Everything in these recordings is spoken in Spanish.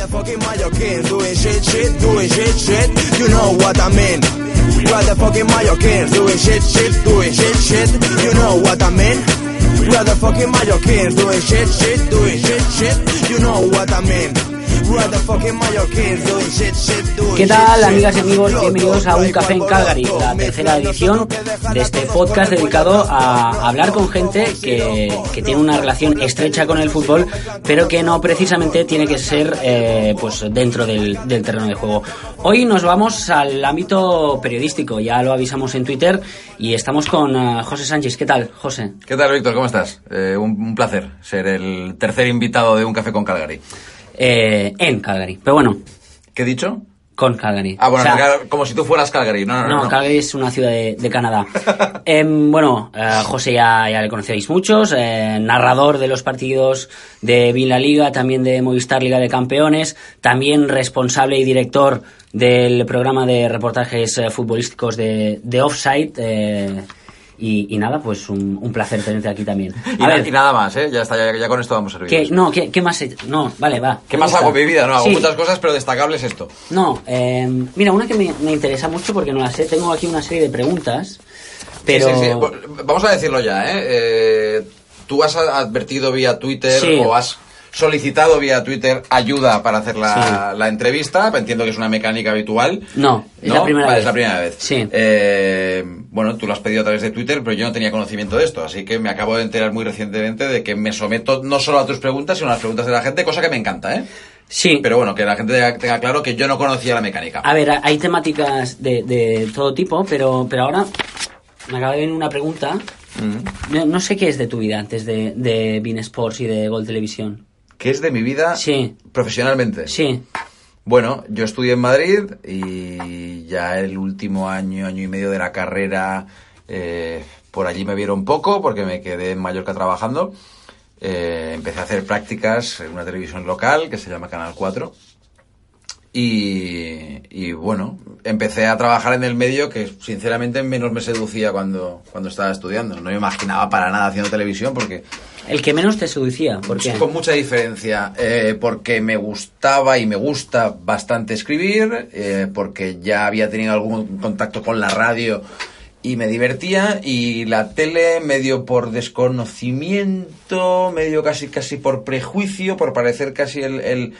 the fucking Mallorquins doing shit, shit, doing shit, shit. You know what I mean. We're the fucking Mallorquins doing shit, shit, doing shit, shit. You know what I mean. We're the fucking Mallorquins doing shit, shit, doing shit, shit. You know what I mean. ¿Qué tal, amigas y amigos? Bienvenidos a Un Café en Calgary, la tercera edición de este podcast dedicado a hablar con gente que, que tiene una relación estrecha con el fútbol, pero que no precisamente tiene que ser eh, pues dentro del, del terreno de juego. Hoy nos vamos al ámbito periodístico, ya lo avisamos en Twitter, y estamos con eh, José Sánchez. ¿Qué tal, José? ¿Qué tal, Víctor? ¿Cómo estás? Eh, un, un placer ser el tercer invitado de Un Café con Calgary. Eh, en Calgary, pero bueno, ¿Qué he dicho? con Calgary. Ah, bueno, O sea, como si tú fueras Calgary. No, no, no. No. Calgary es una ciudad de, de Canadá. Em, bueno, eh, José ya, ya le conocéis muchos, eh, narrador de los partidos de Vila Liga, también de Movistar Liga de Campeones, también responsable y director del programa de reportajes eh, futbolísticos de, de Offside. Y, y nada, pues un, un placer tenerte aquí también. Y, ver, nada más, ¿eh? Ya está, ya, ya con esto vamos servidos. ¿qué, no, ¿qué, qué más? he- No, vale, va. ¿Qué más hago en mi vida? No, hago Sí. muchas cosas, pero destacable es esto. No, eh, mira, una que me, me interesa mucho porque no la sé. Tengo aquí una serie de preguntas, pero... Sí, sí, Vamos a decirlo ya, ¿eh? Eh, Tú has advertido vía Twitter Sí. o has solicitado vía Twitter ayuda para hacer la, Sí. la entrevista. Entiendo que es una mecánica habitual. No, es la primera Vale, vez. es la primera vez. Sí. Eh, bueno, tú lo has pedido a través de Twitter, pero yo no tenía conocimiento de esto, así que me acabo de enterar muy recientemente de que me someto no solo a tus preguntas, sino a las preguntas de la gente, cosa que me encanta, ¿eh? Sí, Pero bueno, que la gente tenga- tenga claro que yo no conocía la mecánica. a ver, hay temáticas de, de todo tipo, pero, pero ahora me acaba de venir una pregunta. Mm. No, no sé qué es de tu vida antes de, de Bean Sports y de Gol Televisión. ¿Qué es de mi vida Sí. profesionalmente? Sí, Bueno, yo estudié en Madrid y ya el último año, año y medio de la carrera, eh, por allí me vieron poco porque me quedé en Mallorca trabajando. Eh, empecé a hacer prácticas en una televisión local que se llama Canal 4. Y, y bueno, empecé a trabajar en el medio que sinceramente menos me seducía cuando, cuando estaba estudiando. No me imaginaba para nada haciendo televisión porque el que menos te seducía, ¿por qué? con mucha diferencia, eh, porque me gustaba y me gusta bastante escribir, eh, porque ya había tenido algún contacto con la radio y me divertía, y la tele medio por desconocimiento, medio casi casi por prejuicio, por parecer casi el, el,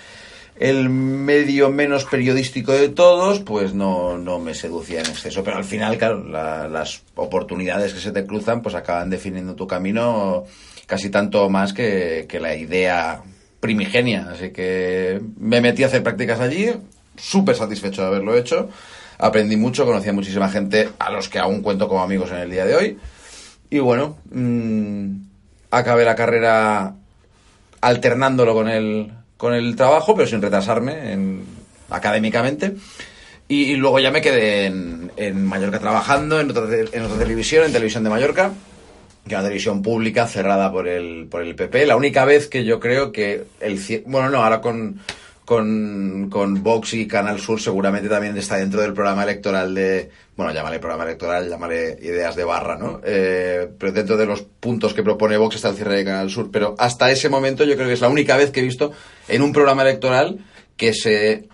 el medio menos periodístico de todos, pues no, no me seducía en exceso. Pero al final, claro, la- las oportunidades que se te cruzan, pues acaban definiendo tu camino casi tanto más que, que la idea primigenia. Así que me metí a hacer prácticas allí, súper satisfecho de haberlo hecho. Aprendí mucho, conocí a muchísima gente a los que aún cuento como amigos en el día de hoy. Y bueno, mm, acabé la carrera alternándolo con el, con el trabajo, pero sin retrasarme en, académicamente. Y, luego ya me quedé en, en Mallorca trabajando, en otra, en otra televisión, en Televisión de Mallorca, que es una televisión pública cerrada por el, por el PP. La única vez que yo creo que el... Bueno, no, ahora con, con, Vox y Canal Sur seguramente también está dentro del programa electoral de... Bueno, llámale programa electoral, llámale ideas de barra, ¿no? Eh, pero dentro de los puntos que propone Vox está el cierre de Canal Sur. Pero hasta ese momento yo creo que es la única vez que he visto en un programa electoral que se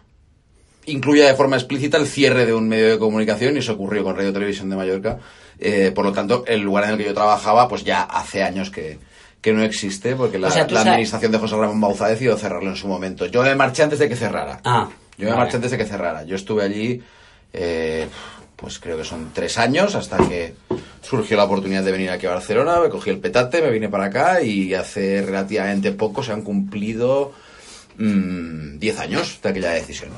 incluya de forma explícita el cierre de un medio de comunicación y eso ocurrió con Radio Televisión de Mallorca. Eh, por lo tanto, el lugar en el que yo trabajaba, pues ya hace años que, que no existe, porque la, O sea, tú la sabes- administración de José Ramón Bauza decidió cerrarlo en su momento. Yo me marché antes de que cerrara. Ah, Yo me vale. marché antes de que cerrara. Yo estuve allí, eh, pues creo que son tres años, hasta que surgió la oportunidad de venir aquí a Barcelona, me cogí el petate, me vine para acá y hace relativamente poco se han cumplido 10 años de aquella decisión.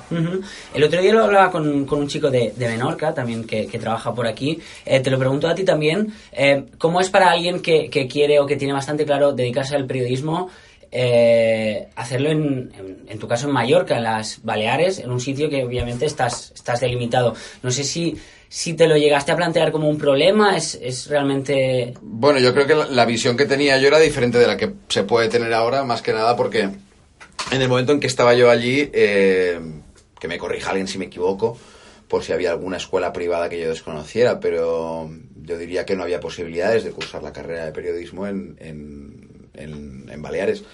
El otro día lo hablaba con, con un chico de, de Menorca, también que, que trabaja por aquí. Eh, te lo pregunto a ti también. eh, ¿Cómo es para alguien que, que quiere o que tiene bastante claro dedicarse al periodismo? eh, hacerlo en, en, en tu caso en Mallorca, en las Baleares, en un sitio que obviamente estás, estás delimitado. No sé si, si te lo llegaste a plantear como un problema, es, es realmente... Bueno, yo creo que la, la visión que tenía yo era diferente de la que se puede tener ahora, más que nada porque en el momento en que estaba yo allí, eh, que me corrija alguien si me equivoco, por si había alguna escuela privada que yo desconociera, pero yo diría que no había posibilidades de cursar la carrera de periodismo en, en, en, en Baleares.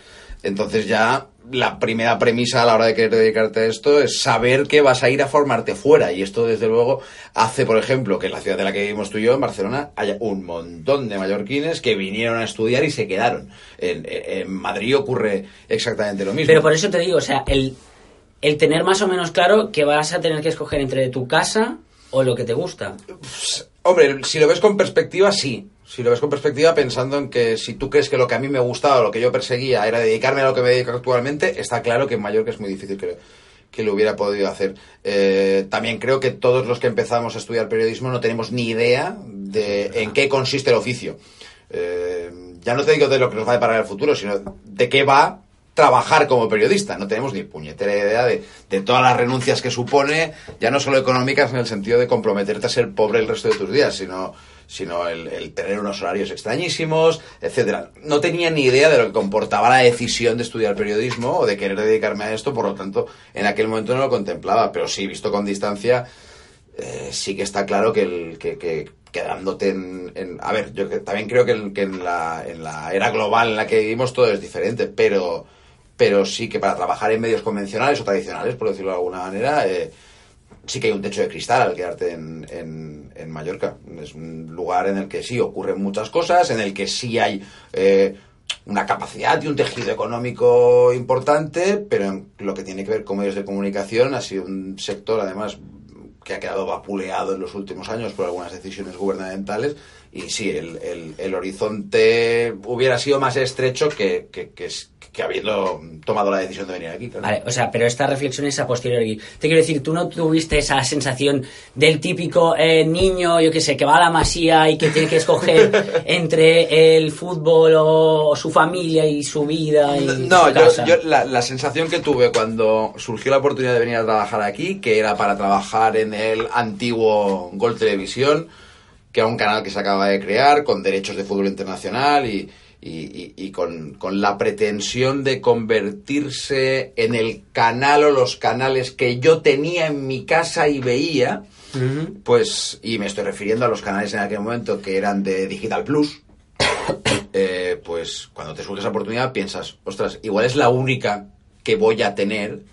Entonces ya la primera premisa a la hora de querer dedicarte a esto es saber que vas a ir a formarte fuera. Y esto, desde luego, hace, por ejemplo, que en la ciudad de la que vivimos tú y yo, en Barcelona, haya un montón de mallorquines que vinieron a estudiar y se quedaron. En, en Madrid ocurre exactamente lo mismo. Pero por eso te digo, o sea, el, el tener más o menos claro que vas a tener que escoger entre tu casa o lo que te gusta. Pues, hombre, si lo ves con perspectiva, sí. Si lo ves con perspectiva, pensando en que si tú crees que lo que a mí me gustaba, lo que yo perseguía, era dedicarme a lo que me dedico actualmente, está claro que en Mallorca es muy difícil que, que lo hubiera podido hacer. Eh, también creo que todos los que empezamos a estudiar periodismo no tenemos ni idea de en qué consiste el oficio. Eh, ya no te digo de lo que nos va a deparar el futuro, sino de qué va trabajar como periodista. No tenemos ni puñetera idea de, de, todas las renuncias que supone, ya no solo económicas en el sentido de comprometerte a ser pobre el resto de tus días, sino, sino el, el tener unos horarios extrañísimos, etcétera. No tenía ni idea de lo que comportaba la decisión de estudiar periodismo o de querer dedicarme a esto, por lo tanto, en aquel momento no lo contemplaba, pero sí, visto con distancia, eh, sí que está claro que, el, que, que quedándote en, en, A ver, yo también creo que, que en, la, en la era global en la que vivimos todo es diferente, pero pero sí que para trabajar en medios convencionales o tradicionales, por decirlo de alguna manera, eh, sí que hay un techo de cristal al quedarte en, en, en, Mallorca. Es un lugar en el que sí ocurren muchas cosas, en el que sí hay eh, una capacidad y un tejido económico importante, pero en lo que tiene que ver con medios de comunicación ha sido un sector, además, que ha quedado vapuleado en los últimos años por algunas decisiones gubernamentales y sí, el, el, el horizonte hubiera sido más estrecho que, que, que, que, habiendo tomado la decisión de venir aquí. Vale, o sea, pero esta reflexión es a posteriori. Te quiero decir, tú no tuviste esa sensación del típico eh, niño, yo que sé, que va a la masía y que tiene que escoger entre el fútbol o su familia y su vida y No, su yo, casa. yo la, la, sensación que tuve cuando surgió la oportunidad de venir a trabajar aquí, que era para trabajar en el antiguo Gol Televisión, que era un canal que se acaba de crear con derechos de fútbol internacional y, y, y, y con, con, la pretensión de convertirse en el canal o los canales que yo tenía en mi casa y veía, uh -huh. pues, y me estoy refiriendo a los canales en aquel momento que eran de Digital Plus, eh, pues cuando te surge esa oportunidad piensas, ostras, igual es la única que voy a tener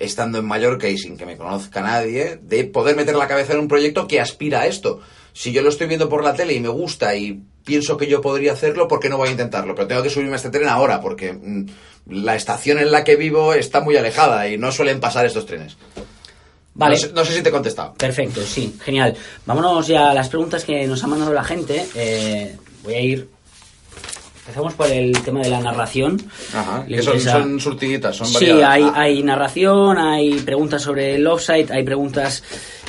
estando en Mallorca y sin que me conozca nadie, de poder meter la cabeza en un proyecto que aspira a esto. Si yo lo estoy viendo por la tele y me gusta y pienso que yo podría hacerlo, ¿por qué no voy a intentarlo? Pero tengo que subirme a este tren ahora, porque mmm, la estación en la que vivo está muy alejada y no suelen pasar estos trenes. Vale. No sé, no sé, si te he contestado. Perfecto, sí, genial. Vámonos ya a las preguntas que nos ha mandado la gente. Eh, voy a ir Empezamos por el tema de la narración. Ajá, que son, son, surtiguitas, son Sí, variadas. hay, ah. hay narración, hay preguntas sobre el offside, hay preguntas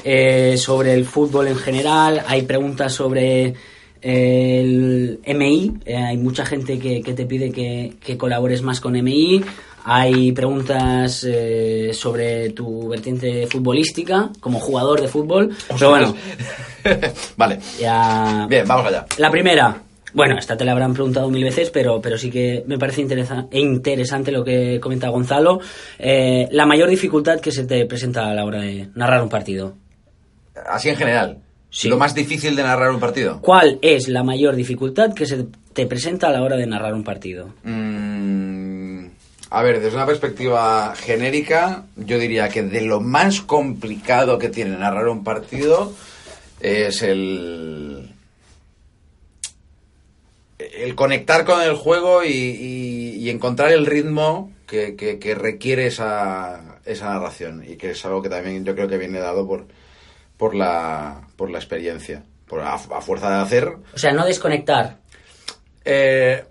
eh, sobre el fútbol en general, hay preguntas sobre el MI, eh, hay mucha gente que, que te pide que, que, colabores más con MI, hay preguntas eh, sobre tu vertiente futbolística como jugador de fútbol, pero bueno. vale. Ya... Bien, vamos allá. La primera, bueno, esta te la habrán preguntado mil veces, pero, pero sí que me parece interesa interesante lo que comenta Gonzalo. Eh, la mayor dificultad que se te presenta a la hora de narrar un partido. Así en general. Sí. Lo más difícil de narrar un partido. ¿Cuál es la mayor dificultad que se te presenta a la hora de narrar un partido? Mm, a ver, desde una perspectiva genérica, yo diría que de lo más complicado que tiene narrar un partido es el el conectar con el juego y, y, y encontrar el ritmo que, que, que, requiere esa, esa narración y que es algo que también yo creo que viene dado por, por, la, por la experiencia, por a, a fuerza de hacer. O sea, no desconectar. Eh,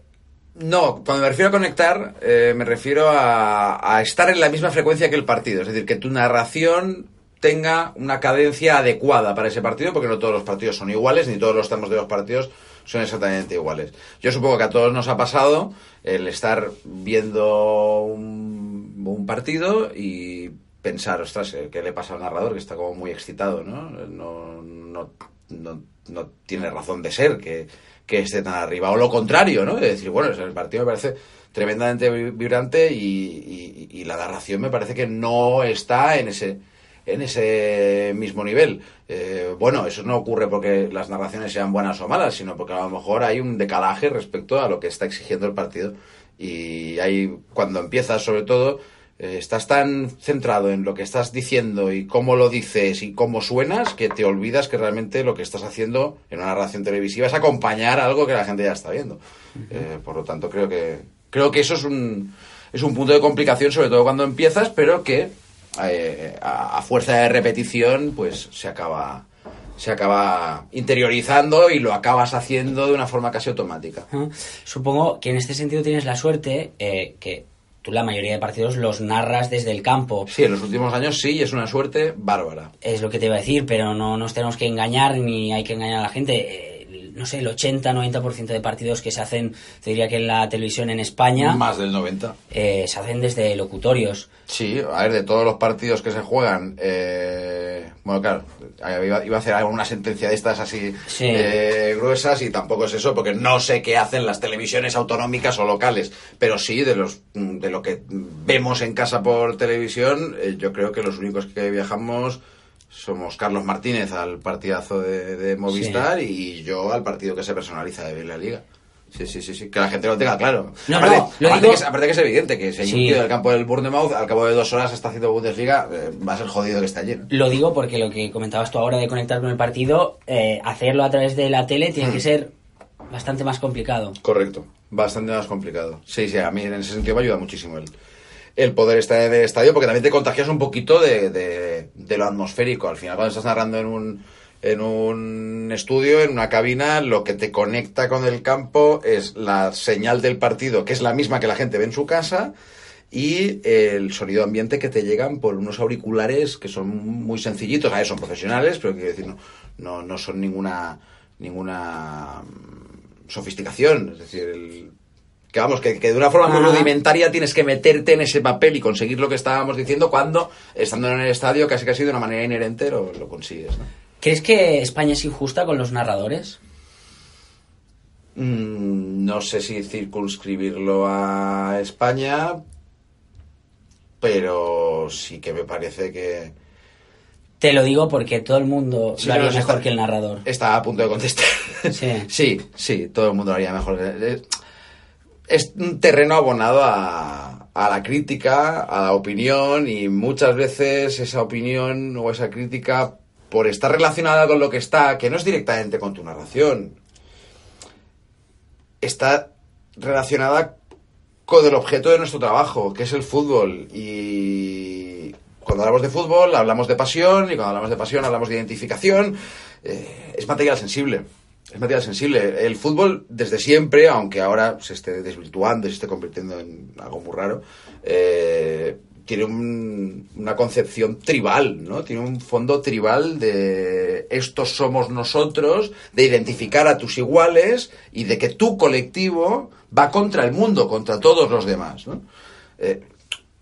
no, cuando me refiero a conectar, eh, me refiero a, a estar en la misma frecuencia que el partido, es decir, que tu narración tenga una cadencia adecuada para ese partido, porque no todos los partidos son iguales, ni todos los tramos de los partidos son exactamente iguales. Yo supongo que a todos nos ha pasado el estar viendo un, un partido y pensar, ostras, ¿qué le pasa al narrador? Que está como muy excitado, ¿no? No, no, no, no tiene razón de ser que, esté tan arriba. O lo contrario, ¿no? De decir, bueno, el partido me parece tremendamente vibrante y, la narración me parece que no está en ese en ese mismo nivel. Eh, bueno, eso no ocurre porque las narraciones sean buenas o malas, sino porque a lo mejor hay un decalaje respecto a lo que está exigiendo el partido Y ahí, cuando empiezas, sobre todo, eh, estás tan centrado en lo que estás diciendo y cómo lo dices y cómo suenas que te olvidas que realmente lo que estás haciendo en una narración televisiva es acompañar algo que la gente ya está viendo. Eh, por lo tanto, creo que, creo que eso es un, es un punto de complicación, sobre todo cuando empiezas, pero que eh, a, a fuerza de repetición, pues se acaba se acaba interiorizando y lo acabas haciendo de una forma casi automática. Supongo que en este sentido tienes la suerte eh, que tú la mayoría de partidos los narras desde el campo. Sí, en los últimos años sí, y es una suerte bárbara. Es lo que te iba a decir, pero no nos tenemos que engañar ni hay que engañar a la gente. No sé, el 80-90% de partidos que se hacen, te diría que en la televisión en España, Más del 90. eh, se hacen desde locutorios. Sí, a ver, de todos los partidos que se juegan, eh, bueno, claro, iba, iba a hacer alguna sentencia de estas así Sí. eh, gruesas y tampoco es eso, porque no sé qué hacen las televisiones autonómicas o locales, pero sí de los de lo que vemos en casa por televisión, eh, yo creo que los únicos que viajamos somos Carlos Martínez al partidazo de, de Movistar y yo al partido que se personaliza de la Liga. Sí, sí, sí, sí, que la gente lo tenga claro. No, aparte, no, lo aparte digo- que es, aparte que es evidente que si hay Sí. un tío del campo del Bournemouth, al cabo de dos horas está haciendo Bundesliga, eh, va a ser jodido que esté lleno. Lo digo porque lo que comentabas tú ahora de conectar con el partido, eh, hacerlo a través de la tele tiene que ser bastante más complicado. Correcto, bastante más complicado. Sí, sí, a mí en ese sentido me ayuda muchísimo el, el poder estar el estadio porque también te contagias un poquito de, de- de lo atmosférico. Al final, cuando estás narrando en un, en un estudio, en una cabina, lo que te conecta con el campo es la señal del partido, que es la misma que la gente ve en su casa. Y el sonido ambiente que te llegan por unos auriculares que son muy sencillitos, a ver, son profesionales, pero quiero decir, no, no, no son ninguna, ninguna mm, sofisticación. Es decir, el, que vamos, que, que de una forma muy rudimentaria tienes que meterte en ese papel y conseguir lo que estábamos diciendo cuando, estando en el estadio, casi casi de una manera inherente lo, lo consigues. ¿no? ¿Crees que España es injusta con los narradores? Mm, no sé si circunscribirlo a España, pero sí que me parece que Te lo digo porque todo el mundo Sí, lo haría no, mejor está- que el narrador. Está a punto de contestar. Sí. sí, sí, todo el mundo lo haría mejor. Es un terreno abonado a, a la crítica, a la opinión y muchas veces esa opinión o esa crítica, por estar relacionada con lo que está, que no es directamente con tu narración, está relacionada con el objeto de nuestro trabajo, que es el fútbol. Y cuando hablamos de fútbol, hablamos de pasión, y cuando hablamos de pasión, hablamos de identificación. Eh, es material sensible. Es material sensible. El fútbol, desde siempre, aunque ahora se esté desvirtuando y se esté convirtiendo en algo muy raro, eh, tiene un- una concepción tribal, ¿no? Tiene un fondo tribal de estos somos nosotros, de identificar a tus iguales y de que tu colectivo va contra el mundo, contra todos los demás, ¿no? Eh,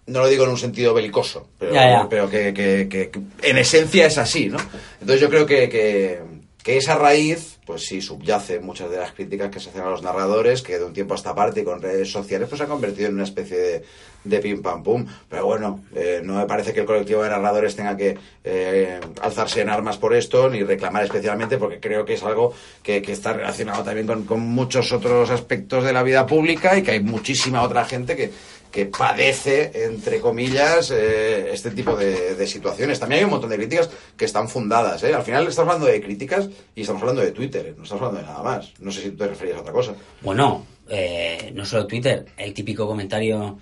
no lo digo en un sentido belicoso, pero, Ya, ya. pero que, que- que- que en esencia es así, ¿no? Entonces yo creo que esa raíz, pues sí, subyace muchas de las críticas que se hacen a los narradores, que de un tiempo a esta parte y con redes sociales, pues se ha convertido en una especie de, de pim pam pum. Pero bueno, eh, no me parece que el colectivo de narradores tenga que eh, alzarse en armas por esto, ni reclamar especialmente, porque creo que es algo que, que está relacionado también con, con muchos otros aspectos de la vida pública y que hay muchísima otra gente que, que padece, entre comillas, eh, este tipo de, de situaciones. También hay un montón de críticas que están fundadas. ¿eh? Al final estamos hablando de críticas y estamos hablando de Twitter, ¿eh? no estamos hablando de nada más. No sé si tú te referías a otra cosa. Bueno, eh, no solo Twitter, el típico comentario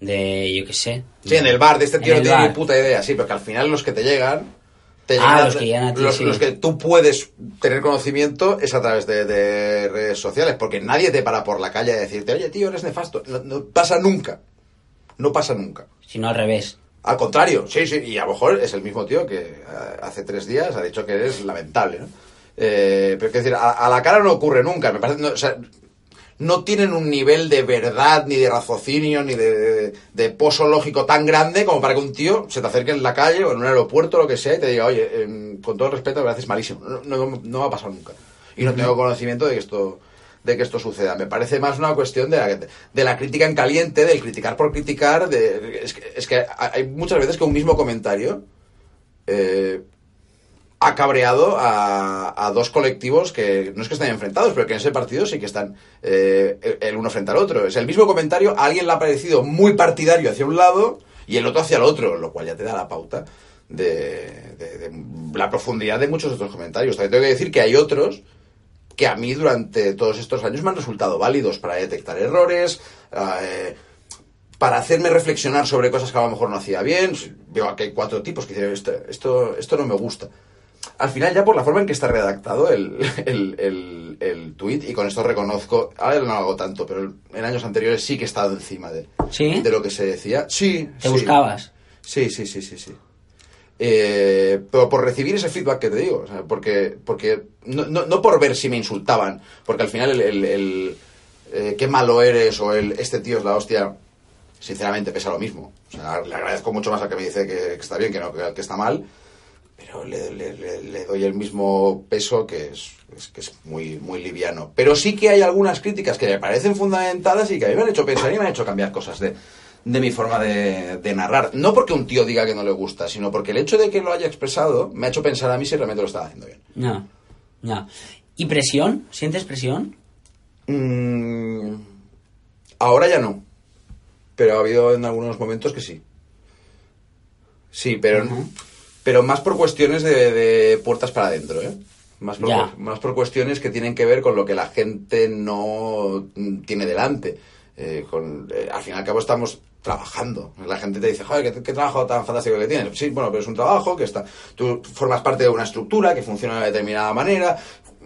de, yo qué sé. Sí, en el bar, de este tío no tiene ni puta idea, sí, pero que al final los que te llegan... Te Ah, llegan los que a ti, los, sí. los que tú puedes tener conocimiento es a través de, de redes sociales, porque nadie te para por la calle a decirte, oye, tío, eres nefasto. No, no pasa nunca. No pasa nunca. Sino al revés. Al contrario, sí, sí, y a lo mejor es el mismo tío que eh, hace tres días ha dicho que eres lamentable, ¿no? Eh, pero quiero decir, a, a la cara no ocurre nunca, me parece, no, o sea, no tienen un nivel de verdad, ni de raciocinio, ni de, de- de pozo lógico tan grande como para que un tío se te acerque en la calle o en un aeropuerto o lo que sea y te diga, oye, em, con todo el respeto, me haces malísimo. No, no, no va a pasar nunca. Y no tengo conocimiento de que esto de que esto suceda. Me parece más una cuestión de la, de la crítica en caliente, del criticar por criticar. De, es, que, es que hay muchas veces que un mismo comentario eh, ha cabreado a, a dos colectivos que no es que estén enfrentados, pero que en ese partido sí que están eh, el uno frente al otro. Es el mismo comentario, alguien le ha parecido muy partidario hacia un lado y el otro hacia el otro, lo cual ya te da la pauta de, de- de la profundidad de muchos otros comentarios. También tengo que decir que hay otros que a mí durante todos estos años me han resultado válidos para detectar errores, eh, para hacerme reflexionar sobre cosas que a lo mejor no hacía bien. Veo que hay cuatro tipos que dicen, esto, esto, esto no me gusta. Al final, ya por la forma en que está redactado el, el, el, el tuit, y con esto reconozco, ahora no lo hago tanto, pero en años anteriores sí que he estado encima de, ¿Sí? de lo que se decía. Sí, ¿Te sí. buscabas? Sí, sí, sí, sí, sí. Eh, pero por recibir ese feedback que te digo, o sea, porque, porque no, no, no por ver si me insultaban, porque al final el, eh, qué malo eres o el este tío es la hostia, sinceramente pesa lo mismo. O sea, le agradezco mucho más al que me dice que, que está bien que no, que, que está mal, pero le, le- le- le doy el mismo peso que es, es que es muy, muy liviano. Pero sí que hay algunas críticas que me parecen fundamentadas y que a mí me han hecho pensar y me han hecho cambiar cosas de, de mi forma de, de narrar. No porque un tío diga que no le gusta, sino porque el hecho de que lo haya expresado me ha hecho pensar a mí si realmente lo estaba haciendo bien. No, no. ¿Y presión? ¿Sientes presión? Mm, ahora ya no. Pero ha habido en algunos momentos que sí. Sí, pero. Pero más por cuestiones de, de puertas para adentro, ¿eh? Más por, más por cuestiones que tienen que ver con lo que la gente no mm, tiene delante. Eh, con, eh, al fin y al cabo estamos trabajando. La gente te dice, joder, ¿qué, qué trabajo tan fantástico que tienes? Sí, bueno, pero es un trabajo que está... Tú formas parte de una estructura que funciona de una determinada manera.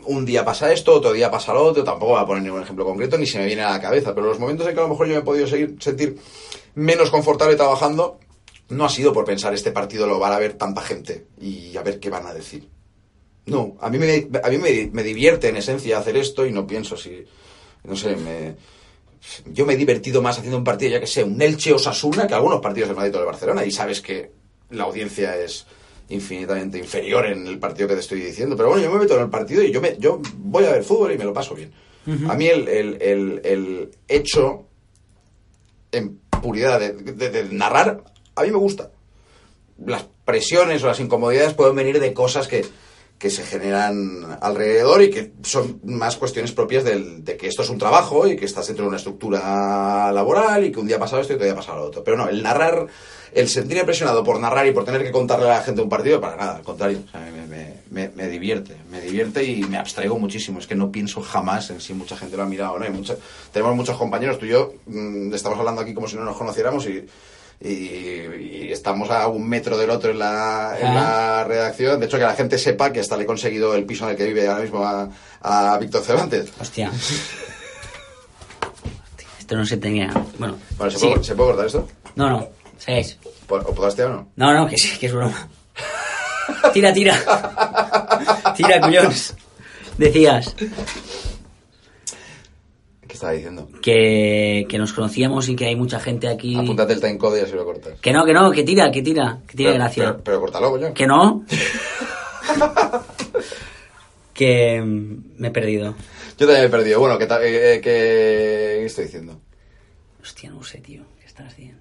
Un día pasa esto, otro día pasa lo otro. Tampoco voy a poner ningún ejemplo concreto, ni se me viene a la cabeza. Pero los momentos en que a lo mejor yo me he podido seguir- sentir menos confortable trabajando, no ha sido por pensar este partido lo van a ver tanta gente y a ver qué van a decir. No, a mí me, a mí me, me divierte en esencia hacer esto y no pienso si, no sé, me, yo me he divertido más haciendo un partido, ya que sé, un Elche o Sasuna, que algunos partidos del Madrid o del Barcelona, y sabes que la audiencia es infinitamente inferior en el partido que te estoy diciendo. Pero bueno, yo me meto en el partido y yo, me, yo voy a ver fútbol y me lo paso bien. A mí el, el, el, el hecho en puridad de, de- de narrar, a mí me gusta. Las presiones o las incomodidades pueden venir de cosas que, que se generan alrededor y que son más cuestiones propias del- de que esto es un trabajo y que estás dentro de una estructura laboral y que un día pasado esto y otro día pasado lo otro. Pero no, el narrar, el sentirme presionado por narrar y por tener que contarle a la gente un partido, para nada, al contrario. O sea, me, me- me- me divierte, me divierte y me abstraigo muchísimo. Es que no pienso jamás en si mucha gente lo ha mirado o no. Tenemos muchos compañeros, tú y yo, mm, estamos hablando aquí como si no nos conociéramos y, y, y estamos a un metro del otro en la, en Ah. la redacción. De hecho, que la gente sepa que hasta le he conseguido el piso en el que vive ahora mismo a, a Víctor Cervantes. Hostia. Esto no se tenía. Bueno, Vale, ¿se, sí. puede, ¿se puede cortar esto? No, no. Seguís. ¿O podaste o no? No, no, que sí, que es broma. Tira, tira. Tira, cuyones. Decías ¿Qué estaba diciendo? que, que nos conocíamos y que hay mucha gente aquí. Apúntate el timecode y así lo cortas. Que no, que no, que tira, que tira, que tiene Pero- gracia. Pero, pero córtalo, coño. Que no. que mm, me he perdido. Yo también me he perdido. Bueno, ¿qué, eh, eh, qué- estoy diciendo? Hostia, no sé, tío. ¿Qué estás haciendo?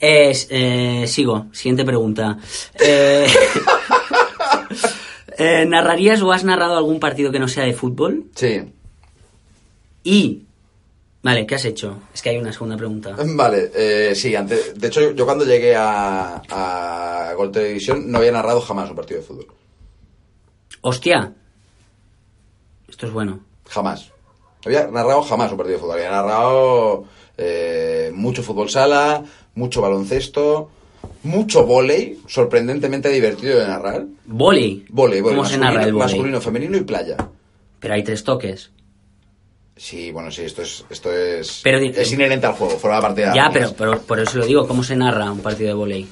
Es, eh, sigo. Siguiente pregunta. Eh, eh, ¿Narrarías o has narrado algún partido que no sea de fútbol? Sí. Y... Vale, ¿qué has hecho? Es que hay una segunda pregunta. Vale, eh, sí, antes, de hecho yo cuando llegué a, a Gol Televisión no había narrado jamás un partido de fútbol. Hostia. Esto es bueno. Jamás. No había narrado jamás un partido de fútbol. Había narrado eh, mucho fútbol sala, mucho baloncesto, mucho vóley, sorprendentemente divertido de narrar. Vóley, vóley, ¿Cómo se masculino, narra el voley? masculino, femenino y playa. Pero hay tres toques. Sí, bueno, sí, esto es, esto es, Pero es inherente al juego, forma parte de Ya, pero, pero por eso lo digo. ¿Cómo se narra un partido de volei?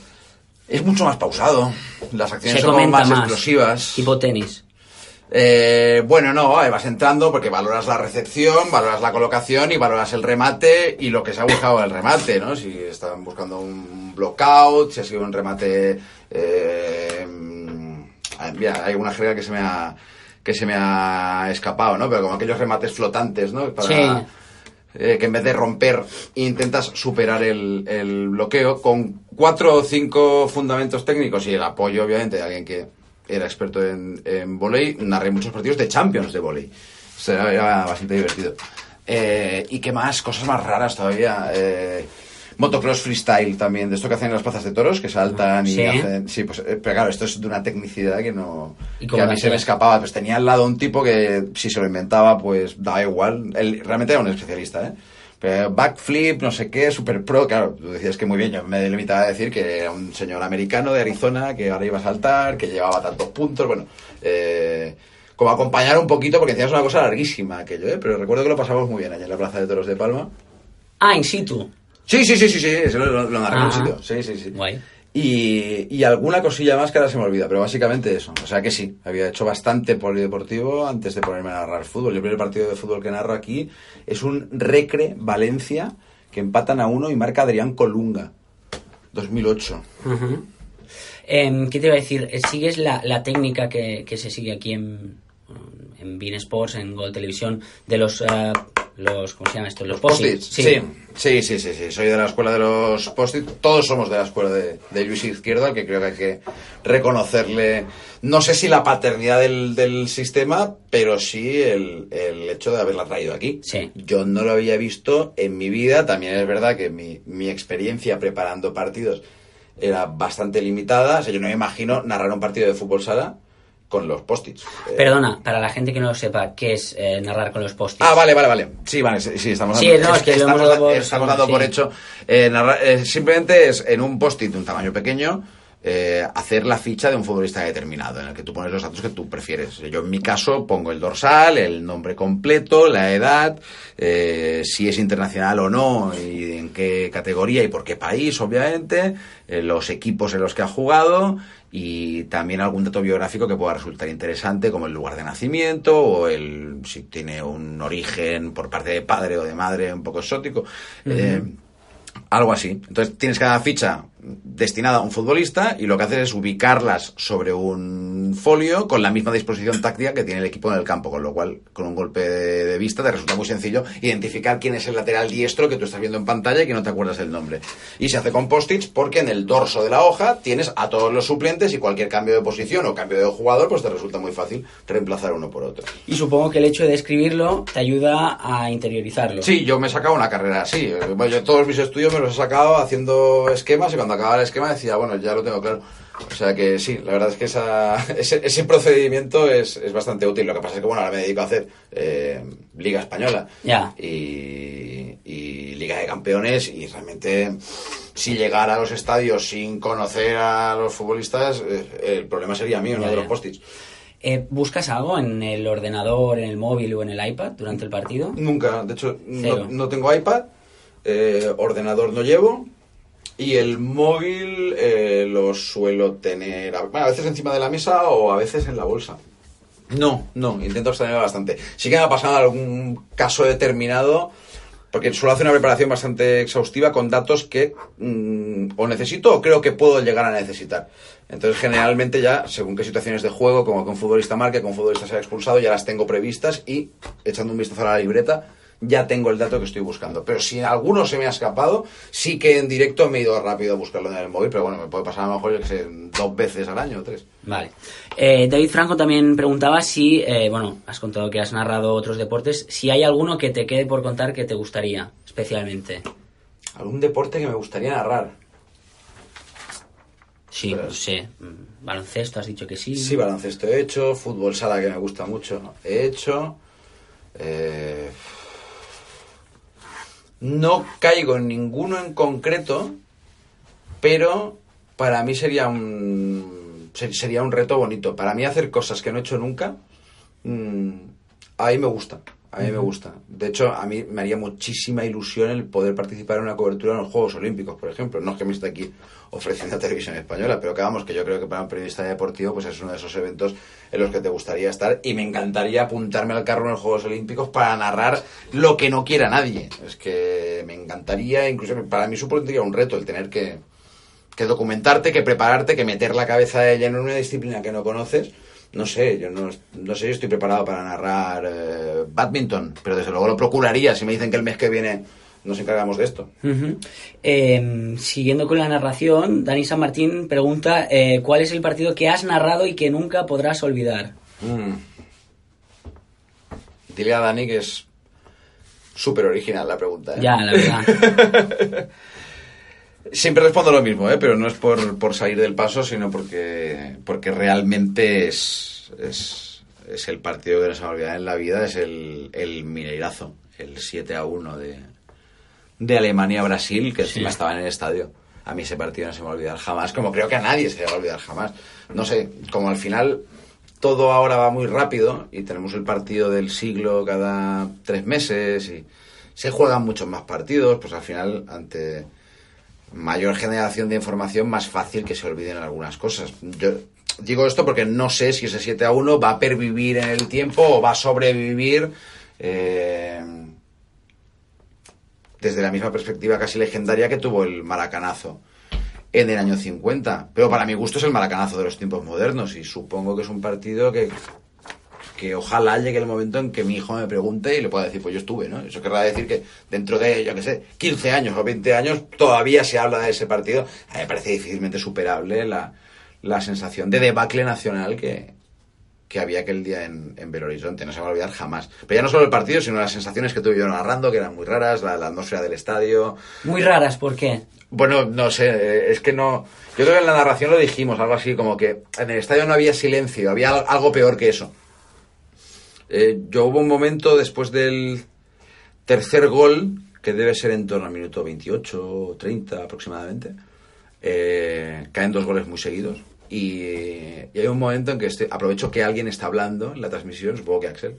Es mucho más pausado. Las acciones Se son comenta más, más. explosivas. Tipo tenis. Eh, bueno, no, vas entrando porque valoras la recepción, valoras la colocación y valoras el remate y lo que se ha buscado el remate, ¿no? Si están buscando un blockout, si ha sido un remate... Eh, mm, mira, hay una jerga que se me ha que se me ha escapado, ¿no? Pero como aquellos remates flotantes, ¿no? Para, Sí. eh, que en vez de romper intentas superar el, el bloqueo con cuatro o cinco fundamentos técnicos y el apoyo, obviamente, de alguien que era experto en, en volei, narré muchos partidos de Champions de volei. O sea, era bastante divertido. Eh, ¿Y qué más? Cosas más raras todavía. Eh, motocross freestyle también, de esto que hacen en las plazas de toros, que saltan y ¿Sí? hacen... Sí, pues, eh, pero claro, esto es de una tecnicidad que no... ¿Y Que a mí se me escapaba. Pues tenía al lado un tipo que, si se lo inventaba, pues daba igual. Él realmente era un especialista, ¿eh? Pero backflip, no sé qué, super pro, claro, tú decías que muy bien, yo me limitaba a decir que era un señor americano de Arizona que ahora iba a saltar, que llevaba tantos puntos, bueno, eh, como acompañar un poquito, porque decías una cosa larguísima aquello, ¿eh? Pero recuerdo que lo pasamos muy bien allá en la Plaza de Toros de Palma. Ah, in situ. Sí, sí, sí, sí, sí, eso lo, lo, en un Ajá. sitio, sí, sí, sí. Guay. Y, y alguna cosilla más que ahora se me olvida, pero básicamente eso. O sea que sí, había hecho bastante polideportivo antes de ponerme a narrar fútbol. El primer partido de fútbol que narro aquí es un Recre Valencia que empatan a uno y marca Adrián Colunga. 2008. Ujú. Em, ¿Qué te iba a decir? Eh, ¿Sigues la, la técnica que, que se sigue aquí en, en Bein Sports, en Gol Televisión, de los, eh, los ¿cómo se llama esto? Los, Post-its. Sí. Sí. sí, sí, sí, sí. Soy de la escuela de los post-its. Todos somos de la escuela de, de Luis Izquierdo, al que creo que hay que reconocerle, no sé si la paternidad del, del sistema, pero sí el, el hecho de haberla traído aquí. Sí. Yo no lo había visto en mi vida. También es verdad que mi, mi experiencia preparando partidos era bastante limitada. O sea, yo no me imagino narrar un partido de fútbol sala con los post-its. Eh, Perdona, para la gente que no lo sepa, ¿qué es eh, narrar con los post-its? Ah, vale, vale, vale. Sí, vale, sí, sí, estamos Sí, dando, no, es que lo estamos, hemos dado por- estamos dando por sí. hecho. eh, narrar- eh, simplemente es en un post-it de un tamaño pequeño eh, hacer la ficha de un futbolista determinado, en el que tú pones los datos que tú prefieres. Yo en mi caso pongo el dorsal, el nombre completo, la edad, eh, si es internacional o no, y en qué categoría y por qué país, obviamente, eh, los equipos en los que ha jugado y también algún dato biográfico que pueda resultar interesante, como el lugar de nacimiento o el si tiene un origen por parte de padre o de madre un poco exótico. Algo así. Entonces tienes cada ficha destinada a un futbolista y lo que haces es ubicarlas sobre un folio con la misma disposición táctica que tiene el equipo en el campo, con lo cual con un golpe de, vista te resulta muy sencillo identificar quién es el lateral diestro que tú estás viendo en pantalla y que no te acuerdas del nombre. Y se hace con post-its porque en el dorso de la hoja tienes a todos los suplentes y cualquier cambio de posición o cambio de jugador pues te resulta muy fácil reemplazar uno por otro. Y supongo que el hecho de escribirlo te ayuda a interiorizarlo. Sí, yo me he sacado una carrera así. Bueno, yo todos mis estudios me los he sacado haciendo esquemas y cuando acababa el esquema decía, bueno, ya lo tengo claro. O sea que sí, la verdad es que esa, ese, ese procedimiento es, es bastante útil. Lo que pasa es que, bueno, ahora me dedico a hacer eh, Liga Española Ya. y, y Liga de Campeones y realmente si llegara a los estadios sin conocer a los futbolistas, eh, el problema sería mío, no Ya, de los ya. post-its. Eh, ¿Buscas algo en el ordenador, en el móvil o en el iPad durante el partido? Nunca, de hecho, no, no tengo iPad, eh, ordenador no llevo y el móvil eh, lo suelo tener a, bueno, a veces encima de la mesa o a veces en la bolsa. No, no, intento abstenerme bastante. Sí que me ha pasado algún caso determinado, porque suelo hacer una preparación bastante exhaustiva con datos que mm, o necesito o creo que puedo llegar a necesitar. Entonces, generalmente ya, según qué situaciones de juego, como que un futbolista marque, que un futbolista sea expulsado, ya las tengo previstas y, echando un vistazo a la libreta, ya tengo el dato que estoy buscando. Pero si alguno se me ha escapado, sí que en directo me he ido rápido a buscarlo en el móvil, pero bueno, me puede pasar a lo mejor, yo que sé, dos veces al año o tres. Vale. Eh, David Franco también preguntaba si, eh, bueno, has contado que has narrado otros deportes, si hay alguno que te quede por contar que te gustaría, especialmente. ¿Algún deporte que me gustaría narrar? Sí, no sé. mm, Baloncesto, has dicho que sí. Sí, baloncesto he hecho, fútbol sala que me gusta mucho, he hecho. eh, no caigo en ninguno en concreto, pero para mí sería un ser- sería un reto bonito. Para mí hacer cosas que no he hecho nunca, mm, a mí me gusta. A mí me gusta. De hecho, a mí me haría muchísima ilusión el poder participar en una cobertura en los Juegos Olímpicos, por ejemplo. No es que me esté aquí ofreciendo televisión española, pero que vamos, que yo creo que para un periodista deportivo pues es uno de esos eventos en los que te gustaría estar y me encantaría apuntarme al carro en los Juegos Olímpicos para narrar lo que no quiera nadie. Es que me encantaría, incluso para mí supondría un reto el tener que, que documentarte, que prepararte, que meter la cabeza de lleno en una disciplina que no conoces. No sé, yo no, no sé si estoy preparado para narrar eh, badminton, pero desde luego lo procuraría. Si me dicen que el mes que viene nos encargamos de esto. Eh, siguiendo con la narración, Dani San Martín pregunta eh, ¿cuál es el partido que has narrado y que nunca podrás olvidar? Mm. Dile a Dani que es súper original la pregunta. ¿eh? Ya, la verdad. Siempre respondo lo mismo, ¿eh? pero no es por, por salir del paso, sino porque, porque realmente es, es, es el partido que no se me va a olvidar en la vida, es el, el Mineirazo, el 7 a 1 de, de Alemania-Brasil, que encima estaba en el estadio. A mí ese partido no se me va a olvidar jamás, como creo que a nadie se le va a olvidar jamás. No sé, como al final todo ahora va muy rápido y tenemos el partido del siglo cada tres meses y se juegan muchos más partidos, pues al final ante mayor generación de información más fácil que se olviden algunas cosas. Yo digo esto porque no sé si ese 7 a 1 va a pervivir en el tiempo o va a sobrevivir eh, desde la misma perspectiva casi legendaria que tuvo el maracanazo en el año 50. Pero para mi gusto es el maracanazo de los tiempos modernos y supongo que es un partido que, que ojalá llegue el momento en que mi hijo me pregunte y le pueda decir, pues yo estuve, ¿no? Eso querrá decir que dentro de, yo qué sé, 15 años o 20 años todavía se habla de ese partido. A mí me parece difícilmente superable la, la sensación de debacle nacional que, que había aquel día en, en Belo Horizonte, no se va a olvidar jamás. Pero ya no solo el partido, sino las sensaciones que tuve yo narrando, que eran muy raras, la, la atmósfera del estadio, Muy raras, ¿por qué? bueno, no sé, es que no. Yo creo que en la narración lo dijimos, algo así como que en el estadio no había silencio, había al- algo peor que eso. Eh, yo hubo un momento después del tercer gol, que debe ser en torno al minuto 28 o 30 aproximadamente, eh, caen dos goles muy seguidos. Y, hay un momento en que aprovecho que alguien está hablando en la transmisión, supongo que Axel,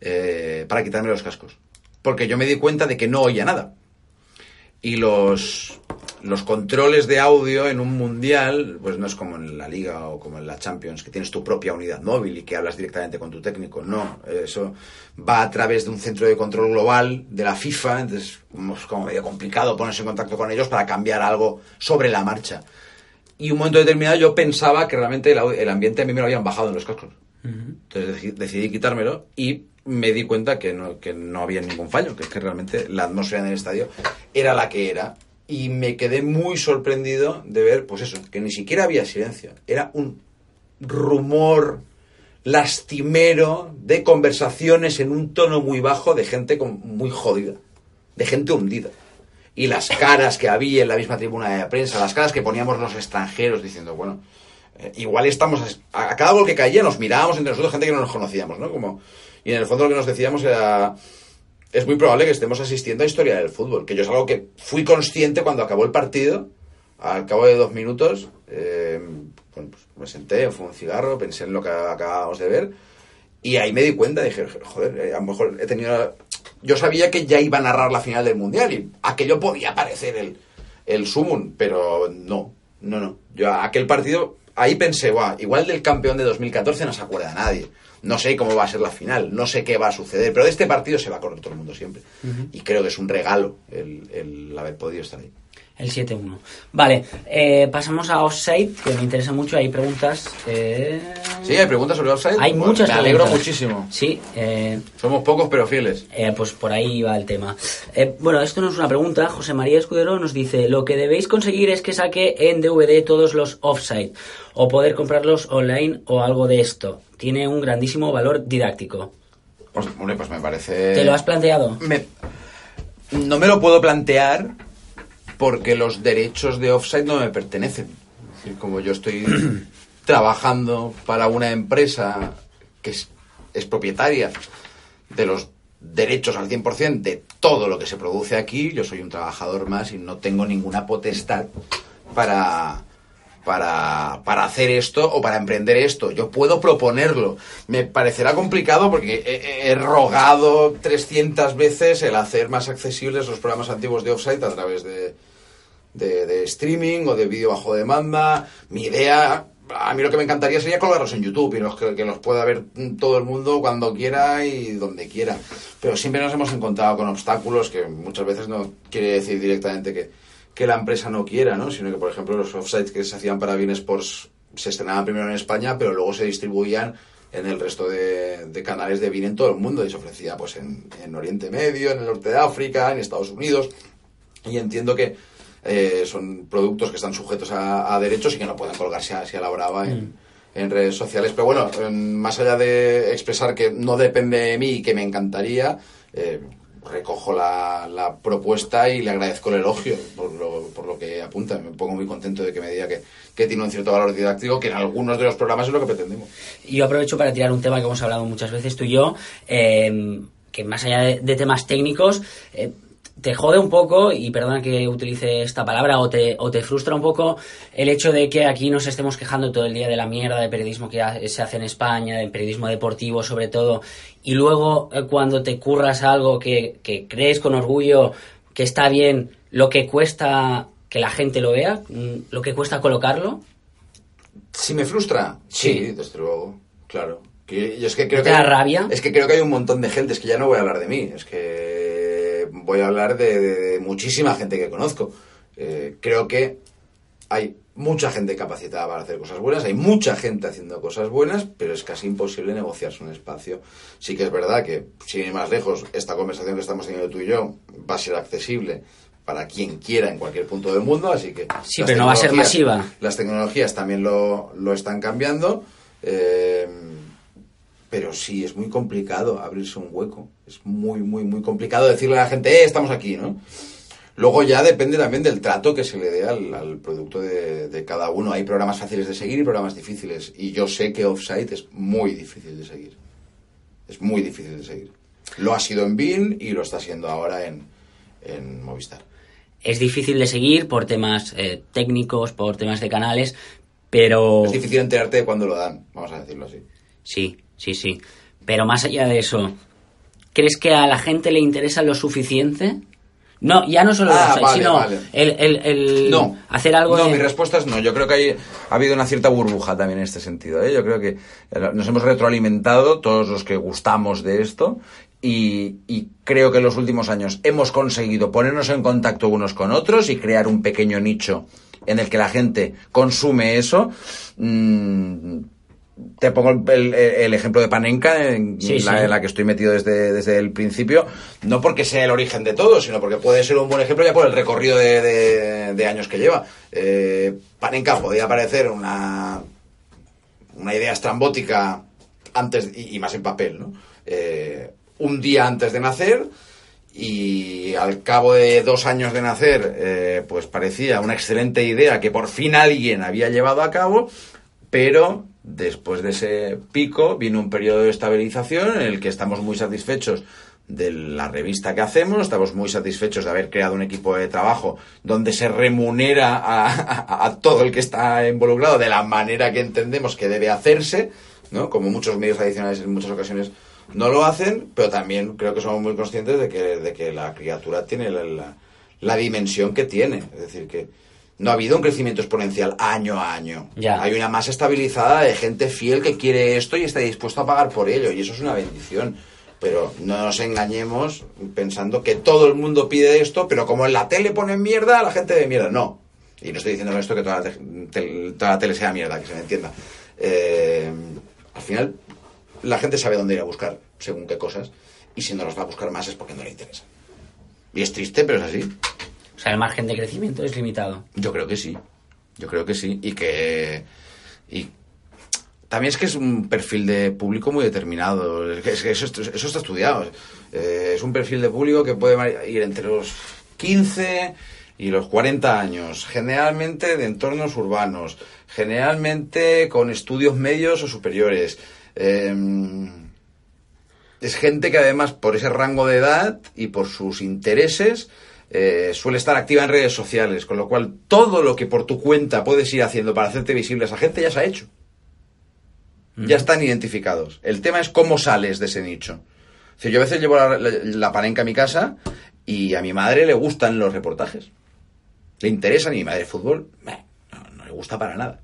eh, para quitarme los cascos. Porque yo me di cuenta de que no oía nada y los, los controles de audio en un mundial, pues no es como en la liga o como en la Champions, que tienes tu propia unidad móvil y que hablas directamente con tu técnico. No, eso va a través de un centro de control global de la FIFA, entonces es como medio complicado ponerse en contacto con ellos para cambiar algo sobre la marcha. Y un momento determinado yo pensaba que realmente el, ambiente a mí me lo habían bajado en los cascos. Entonces deci- decidí quitármelo y me di cuenta que no, que no había ningún fallo, que es que realmente la atmósfera en el estadio era la que era. Y me quedé muy sorprendido de ver, pues eso, que ni siquiera había silencio. Era un rumor lastimero de conversaciones en un tono muy bajo de gente con- muy jodida, de gente hundida. Y las caras que había en la misma tribuna de prensa, las caras que poníamos los extranjeros diciendo, bueno, eh, igual estamos a, a cada gol que caía nos mirábamos entre nosotros gente que no nos conocíamos, ¿no? Como y en el fondo lo que nos decíamos era es muy probable que estemos asistiendo a historia del fútbol, que yo es algo que fui consciente cuando acabó el partido, al cabo de dos minutos, eh, pues me senté, fue un cigarro, pensé en lo que acabábamos de ver y ahí me di cuenta, dije, joder, eh, a lo mejor he tenido... Yo sabía que ya iba a narrar la final del Mundial y aquello podía parecer el, el sumum, pero no, no, no. Yo aquel partido, ahí pensé, "Buah, igual del campeón de 2014 no se acuerda nadie. No sé cómo va a ser la final, no sé qué va a suceder, pero de este partido se va a acordar todo el mundo siempre. Y creo que es un regalo el, el haber podido estar ahí. El 7-1. Vale, eh, pasamos a Offside, que me interesa mucho. Hay preguntas. eh, Sí, hay preguntas sobre offside. Hay Bueno, muchas Me alegro preguntas. muchísimo. Sí, eh, Somos pocos pero fieles. Eh, pues por ahí va el tema. Eh, bueno, esto no es una pregunta. José María Escudero nos dice, lo que debéis conseguir es que saque en DVD todos los offside o poder comprarlos online o algo de esto. Tiene un grandísimo valor didáctico. Pues, hombre, pues me parece... ¿Te lo has planteado? Me- No me lo puedo plantear porque los derechos de offside no me pertenecen. Es decir, como yo estoy trabajando para una empresa que es, es propietaria de los derechos al 100% de todo lo que se produce aquí, yo soy un trabajador más y no tengo ninguna potestad para, para, para hacer esto o para emprender esto. Yo puedo proponerlo. Me parecerá complicado porque he, he rogado 300 veces el hacer más accesibles los programas antiguos de Offsite a través de, de, de streaming o de vídeo bajo demanda. Mi idea, a mí lo que me encantaría sería colgarlos en YouTube y los que, que los pueda ver todo el mundo cuando quiera y donde quiera. Pero siempre nos hemos encontrado con obstáculos que muchas veces no quiere decir directamente que, que la empresa no quiera, ¿no? Sino que, por ejemplo, los offsites que se hacían para Bean Sports se estrenaban primero en España, pero luego se distribuían en el resto de, canales de vino en todo el mundo y se ofrecía pues en, en Oriente Medio, en el norte de África, en Estados Unidos y entiendo que eh, son productos que están sujetos a, a derechos y que no pueden colgarse así a la brava en, en redes sociales. Pero bueno, en- más allá de expresar que no depende de mí y que me encantaría, eh, recojo la, la propuesta y le agradezco el elogio por lo, por lo que apunta. Me pongo muy contento de que me diga que, que tiene un cierto valor didáctico, que en algunos de los programas es lo que pretendemos. Y yo aprovecho para tirar un tema que hemos hablado muchas veces tú y yo, eh, que más allá de, de temas técnicos, eh, te jode un poco, y perdona que utilice esta palabra, o te, o te frustra un poco el hecho de que aquí nos estemos quejando todo el día de la mierda de periodismo que se hace en España, del periodismo deportivo sobre todo, y luego eh, cuando te curras algo que, que crees con orgullo que está bien, lo que cuesta que la gente lo vea, mm, lo que cuesta colocarlo, Si me frustra, sí, Sí. desde luego, claro. Que- es que creo ¿Te que da hay- rabia? Es que creo que hay un montón de gente, es que ya no voy a hablar de mí, es que voy a hablar de, de- de muchísima gente que conozco. Eh, creo que hay mucha gente capacitada para hacer cosas buenas, hay mucha gente haciendo cosas buenas, pero es casi imposible negociarse un espacio. Sí que es verdad que, sin ir más lejos, esta conversación que estamos teniendo tú y yo va a ser accesible para quien quiera en cualquier punto del mundo, así que... Sí, pero no va a ser masiva. Las tecnologías también lo, lo están cambiando, eh, pero sí, es muy complicado abrirse un hueco. Es muy, muy, muy complicado decirle a la gente, eh, estamos aquí, ¿no? Luego ya depende también del trato que se le dé al, al producto de, de cada uno. Hay programas fáciles de seguir y programas difíciles. Y yo sé que Offsite es muy difícil de seguir. Es muy difícil de seguir. Lo ha sido en BIN y lo está siendo ahora en, en Movistar. es difícil de seguir por temas eh, técnicos, por temas de canales, pero Es difícil enterarte de cuándo lo dan, vamos a decirlo así. sí, sí, sí. Pero más allá de eso, ¿crees que a la gente le interesa lo suficiente? No, ya no solo Ah, eso, vale, sino vale. El, el- el No. hacer algo No, de... mi respuesta es no. Yo creo que hay, ha habido una cierta burbuja también en este sentido. ¿eh? Yo creo que eh, nos hemos retroalimentado todos los que gustamos de esto y, y creo que en los últimos años hemos conseguido ponernos en contacto unos con otros y crear un pequeño nicho en el que la gente consume eso. Mm, te pongo el, el- el ejemplo de Panenka, en, Sí, la, sí. en la que estoy metido desde, desde el principio, no porque sea el origen de todo, sino porque puede ser un buen ejemplo ya por el recorrido de, de- de años que lleva. Eh, Panenka podía parecer una, una idea estrambótica antes, y, y más en papel, ¿no? Eh, un día antes de nacer y al cabo de dos años de nacer, eh, pues parecía una excelente idea que por fin alguien había llevado a cabo, pero después de ese pico vino un periodo de estabilización en el que estamos muy satisfechos de la revista que hacemos, estamos muy satisfechos de haber creado un equipo de trabajo donde se remunera a, todo el que está involucrado de la manera que entendemos que debe hacerse, ¿no? Como muchos medios tradicionales en muchas ocasiones no lo hacen, pero también creo que somos muy conscientes de que, de que la criatura tiene la, la- la dimensión que tiene. Es decir, que no ha habido un crecimiento exponencial año a año. Ya. Hay una masa estabilizada de gente fiel que quiere esto y está dispuesto a pagar por ello, y eso es una bendición. Pero no nos engañemos pensando que todo el mundo pide esto, pero como en la tele ponen mierda, la gente de mierda. No. Y no estoy diciendo esto que toda la, te- tel- toda la tele sea mierda, que se me entienda. Eh, al final, la gente sabe dónde ir a buscar según qué cosas, y si no los va a buscar más es porque no le interesa. Y es triste, pero es así. O sea, el margen de crecimiento es limitado. Yo creo que sí. Yo creo que sí. Y que. Y también es que es un perfil de público muy determinado. Es que, es que eso, eso está estudiado. Eh, es un perfil de público que puede ir entre los 15 y los 40 años. Generalmente de entornos urbanos. Generalmente con estudios medios o superiores. Eh, es gente que además por ese rango de edad y por sus intereses eh, suele estar activa en redes sociales, con lo cual todo lo que por tu cuenta puedes ir haciendo para hacerte visible a esa gente ya se ha hecho. Ya están identificados. El tema es cómo sales de ese nicho. Decir, yo a veces llevo la, la, la panenca a mi casa y a mi madre le gustan los reportajes. Le interesan y mi madre el fútbol, no, no le gusta para nada.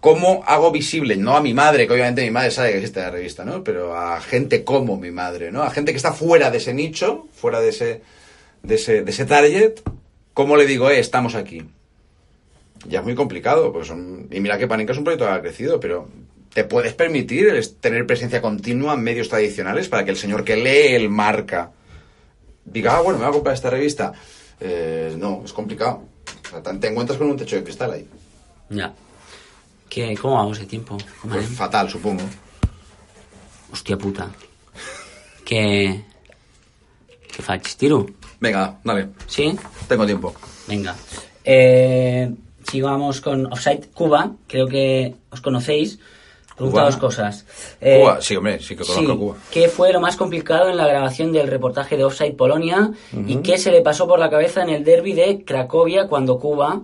¿Cómo hago visible? No a mi madre, que obviamente mi madre sabe que existe la revista, ¿no? Pero a gente como mi madre, ¿no? A gente que está fuera de ese nicho, fuera de ese, de ese, de ese target, ¿cómo le digo, eh, estamos aquí? Ya es muy complicado, pues son... Y mira que Panenka es un proyecto que ha crecido, pero te puedes permitir tener presencia continua en medios tradicionales para que el señor que lee el marca diga, ah, bueno, me voy a comprar esta revista. Eh, no, es complicado. O sea, te encuentras con un techo de cristal ahí. Ya. ¿Qué, ¿Cómo vamos de tiempo? Pues fatal, supongo. Hostia puta. ¿Qué... ¿Qué faig? ¿Tiro? Venga, dale, ¿Sí? tengo tiempo. Venga. Eh, sigamos con Offside Cuba. Creo que os conocéis. Pregunta dos cosas. Eh, Cuba, sí, hombre, sí que conozco sí, Cuba. ¿Qué fue lo más complicado en la grabación del reportaje de Offside Polonia? ¿Y qué se le pasó por la cabeza en el derby de Cracovia cuando Cuba,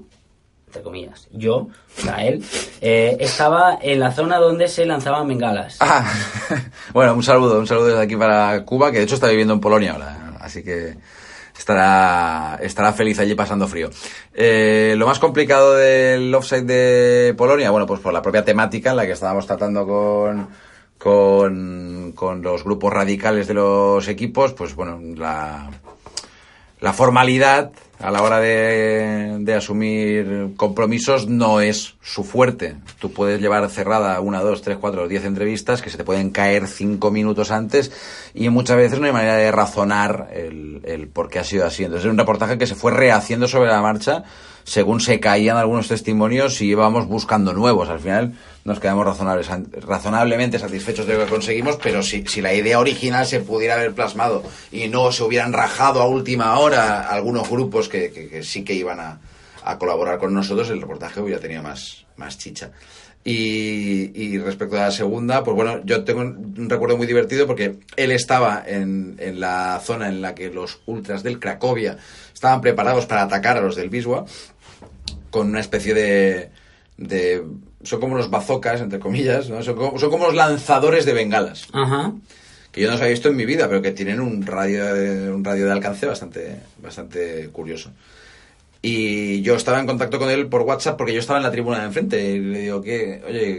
entre comillas, yo, sea, él, eh, estaba en la zona donde se lanzaban bengalas? Ah, bueno, un saludo, un saludo desde aquí para Cuba, que de hecho está viviendo en Polonia ahora, así que estará, estará feliz allí pasando frío. Eh, lo más complicado del offside de Polonia, bueno, pues por la propia temática en la que estábamos tratando con, con, los grupos radicales de los equipos, pues bueno, la formalidad a la hora de, de asumir compromisos no es su fuerte. Tú puedes llevar cerrada una, dos, tres, cuatro, diez entrevistas que se te pueden caer cinco minutos antes y muchas veces no hay manera de razonar el, el por qué ha sido así. Entonces es un reportaje que se fue rehaciendo sobre la marcha según se caían algunos testimonios y íbamos buscando nuevos. Al final nos quedamos razonables, razonablemente satisfechos de lo que conseguimos, pero si, la idea original se pudiera haber plasmado y no se hubieran rajado a última hora algunos grupos que, sí que iban a, a colaborar con nosotros, el reportaje hubiera tenido más, más chicha. Y, y respecto a la segunda, pues bueno, yo tengo un un recuerdo muy divertido porque él estaba en, en la zona en la que los ultras del Cracovia estaban preparados para atacar a los del Biswa con una especie de, de son como los bazocas entre comillas ¿no? son, como, son como los lanzadores de bengalas Ajá. que yo no los había visto en mi vida pero que tienen un radio de, un radio de alcance bastante bastante curioso y yo estaba en contacto con él por WhatsApp porque yo estaba en la tribuna de enfrente. Y le digo que oye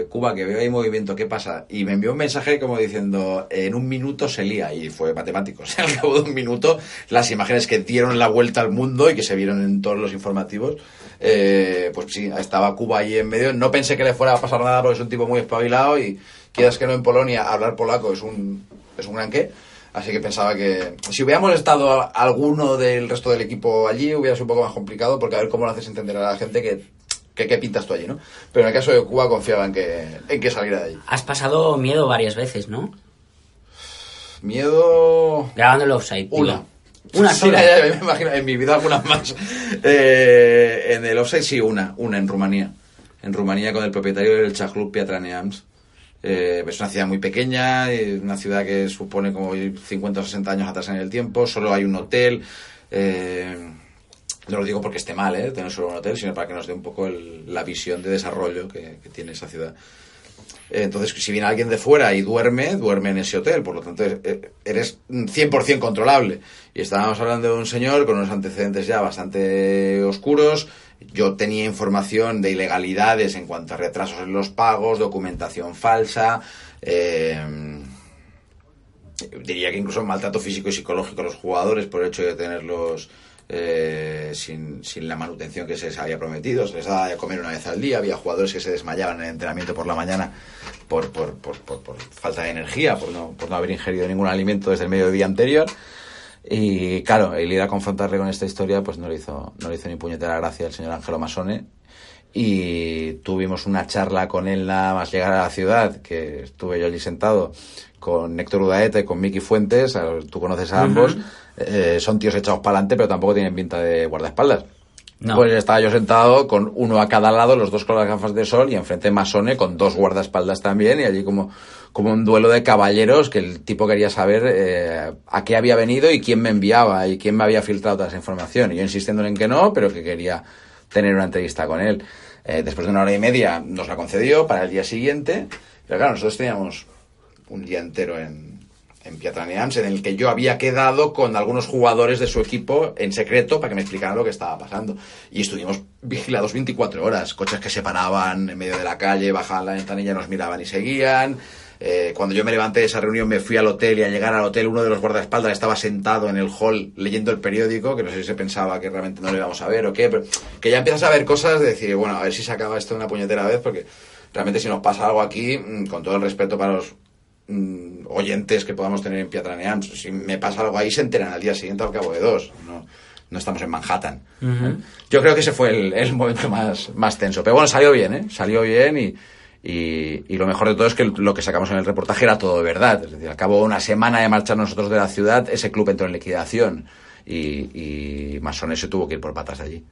eh, Cuba que veo ahí movimiento qué pasa y me envió un mensaje como diciendo en un minuto se lía y fue matemático. O sea, al cabo de un minuto las imágenes que dieron la vuelta al mundo y que se vieron en todos los informativos eh, pues sí estaba Cuba ahí en medio. No pensé que le fuera a pasar nada porque es un tipo muy espabilado y quieras que no en Polonia hablar polaco es un es un gran qué Así que pensaba que si hubiéramos estado a- alguno del resto del equipo allí, hubiera sido un poco más complicado, porque a ver cómo lo haces entender a la gente que, que qué pintas tú allí, ¿no? Pero en el caso de Cuba confiaba en que, en que saliera de allí. Has pasado miedo varias veces, ¿no? Miedo... Grabando el Offside. Una. Una Sí, sola. ya, ya, me imagino, en mi vida algunas más. Eh, en el offside sí, una, una en Rumanía. En Rumanía con el propietario del Chaclub Piatraneams. Eh, es una ciudad muy pequeña, eh, una ciudad que supone como ir 50 o 60 años atrás en el tiempo, solo hay un hotel. eh, no lo digo porque esté mal, ¿eh? tener solo un hotel, sino para que nos dé un poco el- la visión de desarrollo que, que tiene esa ciudad. Eh, Entonces, si viene alguien de fuera y duerme, duerme en ese hotel. Por lo tanto, eh, eres 100% controlable. Y estábamos hablando de un señor con unos antecedentes ya bastante oscuros. Yo tenía información de ilegalidades en cuanto a retrasos en los pagos, documentación falsa. eh, diría que incluso maltrato físico y psicológico a los jugadores por el hecho de tenerlos eh, sin, sin la manutención que se les había prometido. Se les daba de comer una vez al día. Había jugadores que se desmayaban en el entrenamiento por la mañana por, por, por, falta de energía, por no, por no haber ingerido ningún alimento desde el mediodía anterior. Y claro, el ir a confrontarle con esta historia, pues no le hizo, no le hizo ni puñetera gracia al señor Ángelo Masone. Y tuvimos una charla con él nada más llegar a la ciudad, que estuve yo allí sentado con Héctor Udaeta y con Miki Fuentes, tú conoces a ambos, Eh, son tíos echados para adelante, pero tampoco tienen pinta de guardaespaldas. No. Pues estaba yo sentado con uno a cada lado, los dos con las gafas de sol y enfrente Masone con dos guardaespaldas también y allí como, como un duelo de caballeros que el tipo quería saber eh, a qué había venido y quién me enviaba y quién me había filtrado toda esa información. Y yo insistiéndole en que no, pero que quería tener una entrevista con él. Eh, después de una hora y media nos la concedió para el día siguiente, pero claro, nosotros teníamos un día entero en, en Pietraneams, en el que yo había quedado con algunos jugadores de su equipo en secreto para que me explicaran lo que estaba pasando. Y estuvimos vigilados 24 horas, coches que se paraban en medio de la calle, bajaban la ventanilla, nos miraban y seguían. Eh, cuando yo me levanté de esa reunión me fui al hotel y al llegar al hotel uno de los guardaespaldas estaba sentado en el hall leyendo el periódico, que no sé si se pensaba que realmente no lo íbamos a ver o qué, pero que ya empiezas a ver cosas de decir, bueno, a ver si se acaba esto de una puñetera vez porque realmente si nos pasa algo aquí, mm, con todo el respeto para los mm, oyentes que podamos tener en Piatraneam, si me pasa algo ahí se enteran al día siguiente al cabo de dos. No, no estamos en Manhattan. Yo creo que ese fue el, el momento más, más tenso. Pero bueno, salió bien, ¿eh? Salió bien y, y, y lo mejor de todo es que lo que sacamos en el reportaje era todo de verdad. Es decir, al cabo de una semana de marchar nosotros de la ciudad, ese club entró en liquidación y, y Masone se tuvo que ir por patas de allí.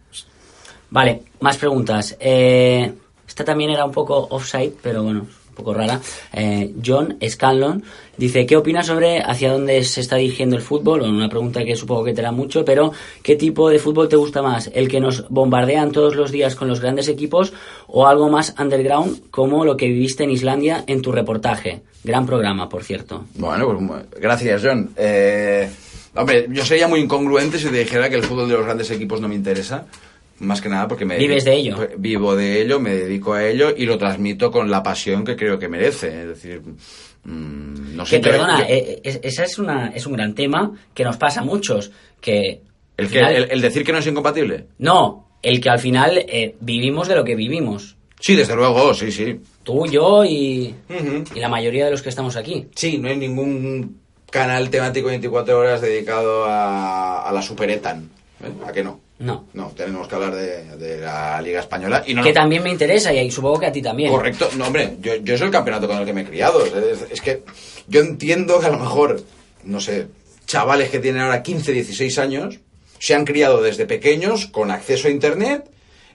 Vale, más preguntas. Eh, esta también era un poco offside, pero bueno, un poco rara. Eh, John Scanlon dice, ¿qué opinas sobre hacia dónde se está dirigiendo el fútbol? Una pregunta que supongo que te da mucho, pero ¿qué tipo de fútbol te gusta más? ¿El que nos bombardean todos los días con los grandes equipos o algo más underground como lo que viviste en Islandia en tu reportaje? Gran programa, por cierto. Bueno, pues gracias, John. Eh, hombre, yo sería muy incongruente si te dijera que el fútbol de los grandes equipos no me interesa. Más que nada porque me... Vives de ello. Vivo de ello, me dedico a ello y lo transmito con la pasión que creo que merece. Es decir, mm, no sé... Que perdona, yo- eh, eh, esa es, una, es un gran tema que nos pasa a muchos, que... el, que, final- el, el decir que no es incompatible. No, el que al final eh, vivimos de lo que vivimos. Sí, desde luego, sí, sí. Tú, yo y, y la mayoría de los que estamos aquí. Sí, no hay ningún canal temático 24 horas dedicado a, a la superetan. ¿eh? ¿A qué no? No. No, tenemos que hablar de, de la Liga Española y no Que también me interesa y ahí supongo que a ti también. Correcto, no, hombre, yo, yo es el campeonato con el que me he criado. Es, es que yo entiendo que a lo mejor, no sé, chavales que tienen ahora 15, 16 años, se han criado desde pequeños con acceso a Internet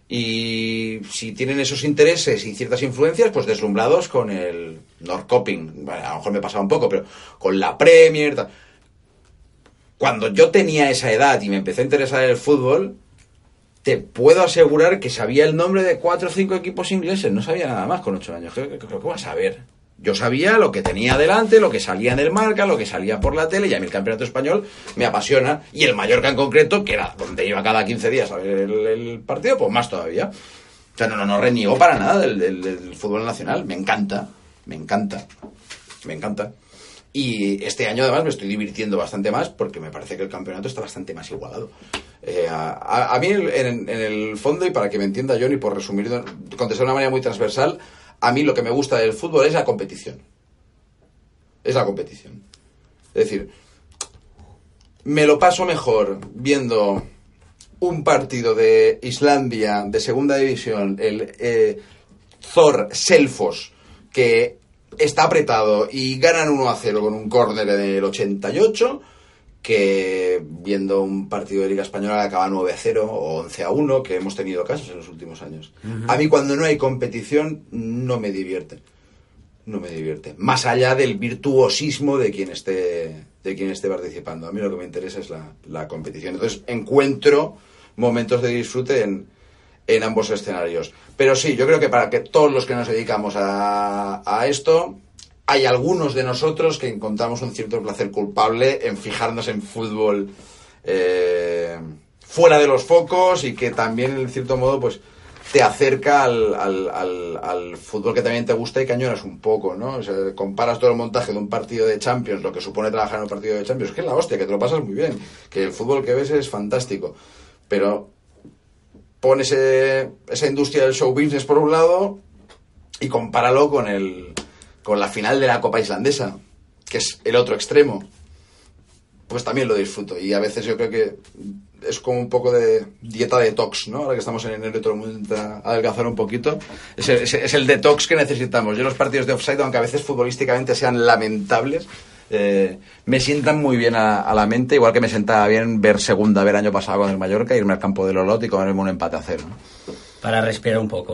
y si tienen esos intereses y ciertas influencias, pues deslumbrados con el Norcoping. Bueno, a lo mejor me pasaba un poco, pero con la Premier. tal. Cuando yo tenía esa edad y me empecé a interesar en el fútbol, te puedo asegurar que sabía el nombre de cuatro o cinco equipos ingleses. No sabía nada más con ocho años. ¿Qué, qué- qué- qué vas a saber? Yo sabía lo que tenía delante, lo que salía en el marca, lo que salía por la tele, y a mí el campeonato español me apasiona. Y el Mallorca en concreto, que era donde iba cada 15 días a ver el, partido, pues más todavía. O sea, no, no, no reniego para nada del fútbol nacional. Me encanta, me encanta, me encanta. Y este año además me estoy divirtiendo bastante más porque me parece que el campeonato está bastante más igualado. Eh, a, mí en el fondo, y para que me entienda Johnny, por resumir, contestar de una manera muy transversal, a mí lo que me gusta del fútbol es la competición. Es la competición. Es decir, me lo paso mejor viendo un partido de Islandia de segunda división, el eh, Thor Selfos, que está apretado y ganan 1 a 0 con un córner en el 88, que viendo un partido de Liga Española acaba 9 a 0 o 11 a 1, que hemos tenido casos en los últimos años. A mí cuando no hay competición no me divierte. No me divierte. Más allá del virtuosismo de quien esté, de quien esté participando. A mí lo que me interesa es la, la competición. Entonces encuentro momentos de disfrute en, en ambos escenarios. Pero sí, yo creo que para que todos los que nos dedicamos a, esto, hay algunos de nosotros que encontramos un cierto placer culpable en fijarnos en fútbol eh, fuera de los focos y que también, en cierto modo, pues te acerca al, al- al- al fútbol que también te gusta y que añoras un poco, ¿no? O sea, comparas todo el montaje de un partido de Champions, lo que supone trabajar en un partido de Champions, que es la hostia, que te lo pasas muy bien, que el fútbol que ves es fantástico, pero pones eh, esa industria del show business por un lado y compáralo con el con la final de la Copa Islandesa, que es el otro extremo. Pues también lo disfruto y a veces yo creo que es como un poco de dieta detox, ¿no? Ahora que estamos en enero y todo el mundo intenta adelgazar un poquito. Es el, es el detox que necesitamos. Yo los partidos de offside, aunque a veces futbolísticamente sean lamentables, eh, me sientan muy bien a, la mente, igual que me sentaba bien ver segunda, ver año pasado con el Mallorca, irme al campo del Olot y comerme un empate a cero. Para respirar un poco.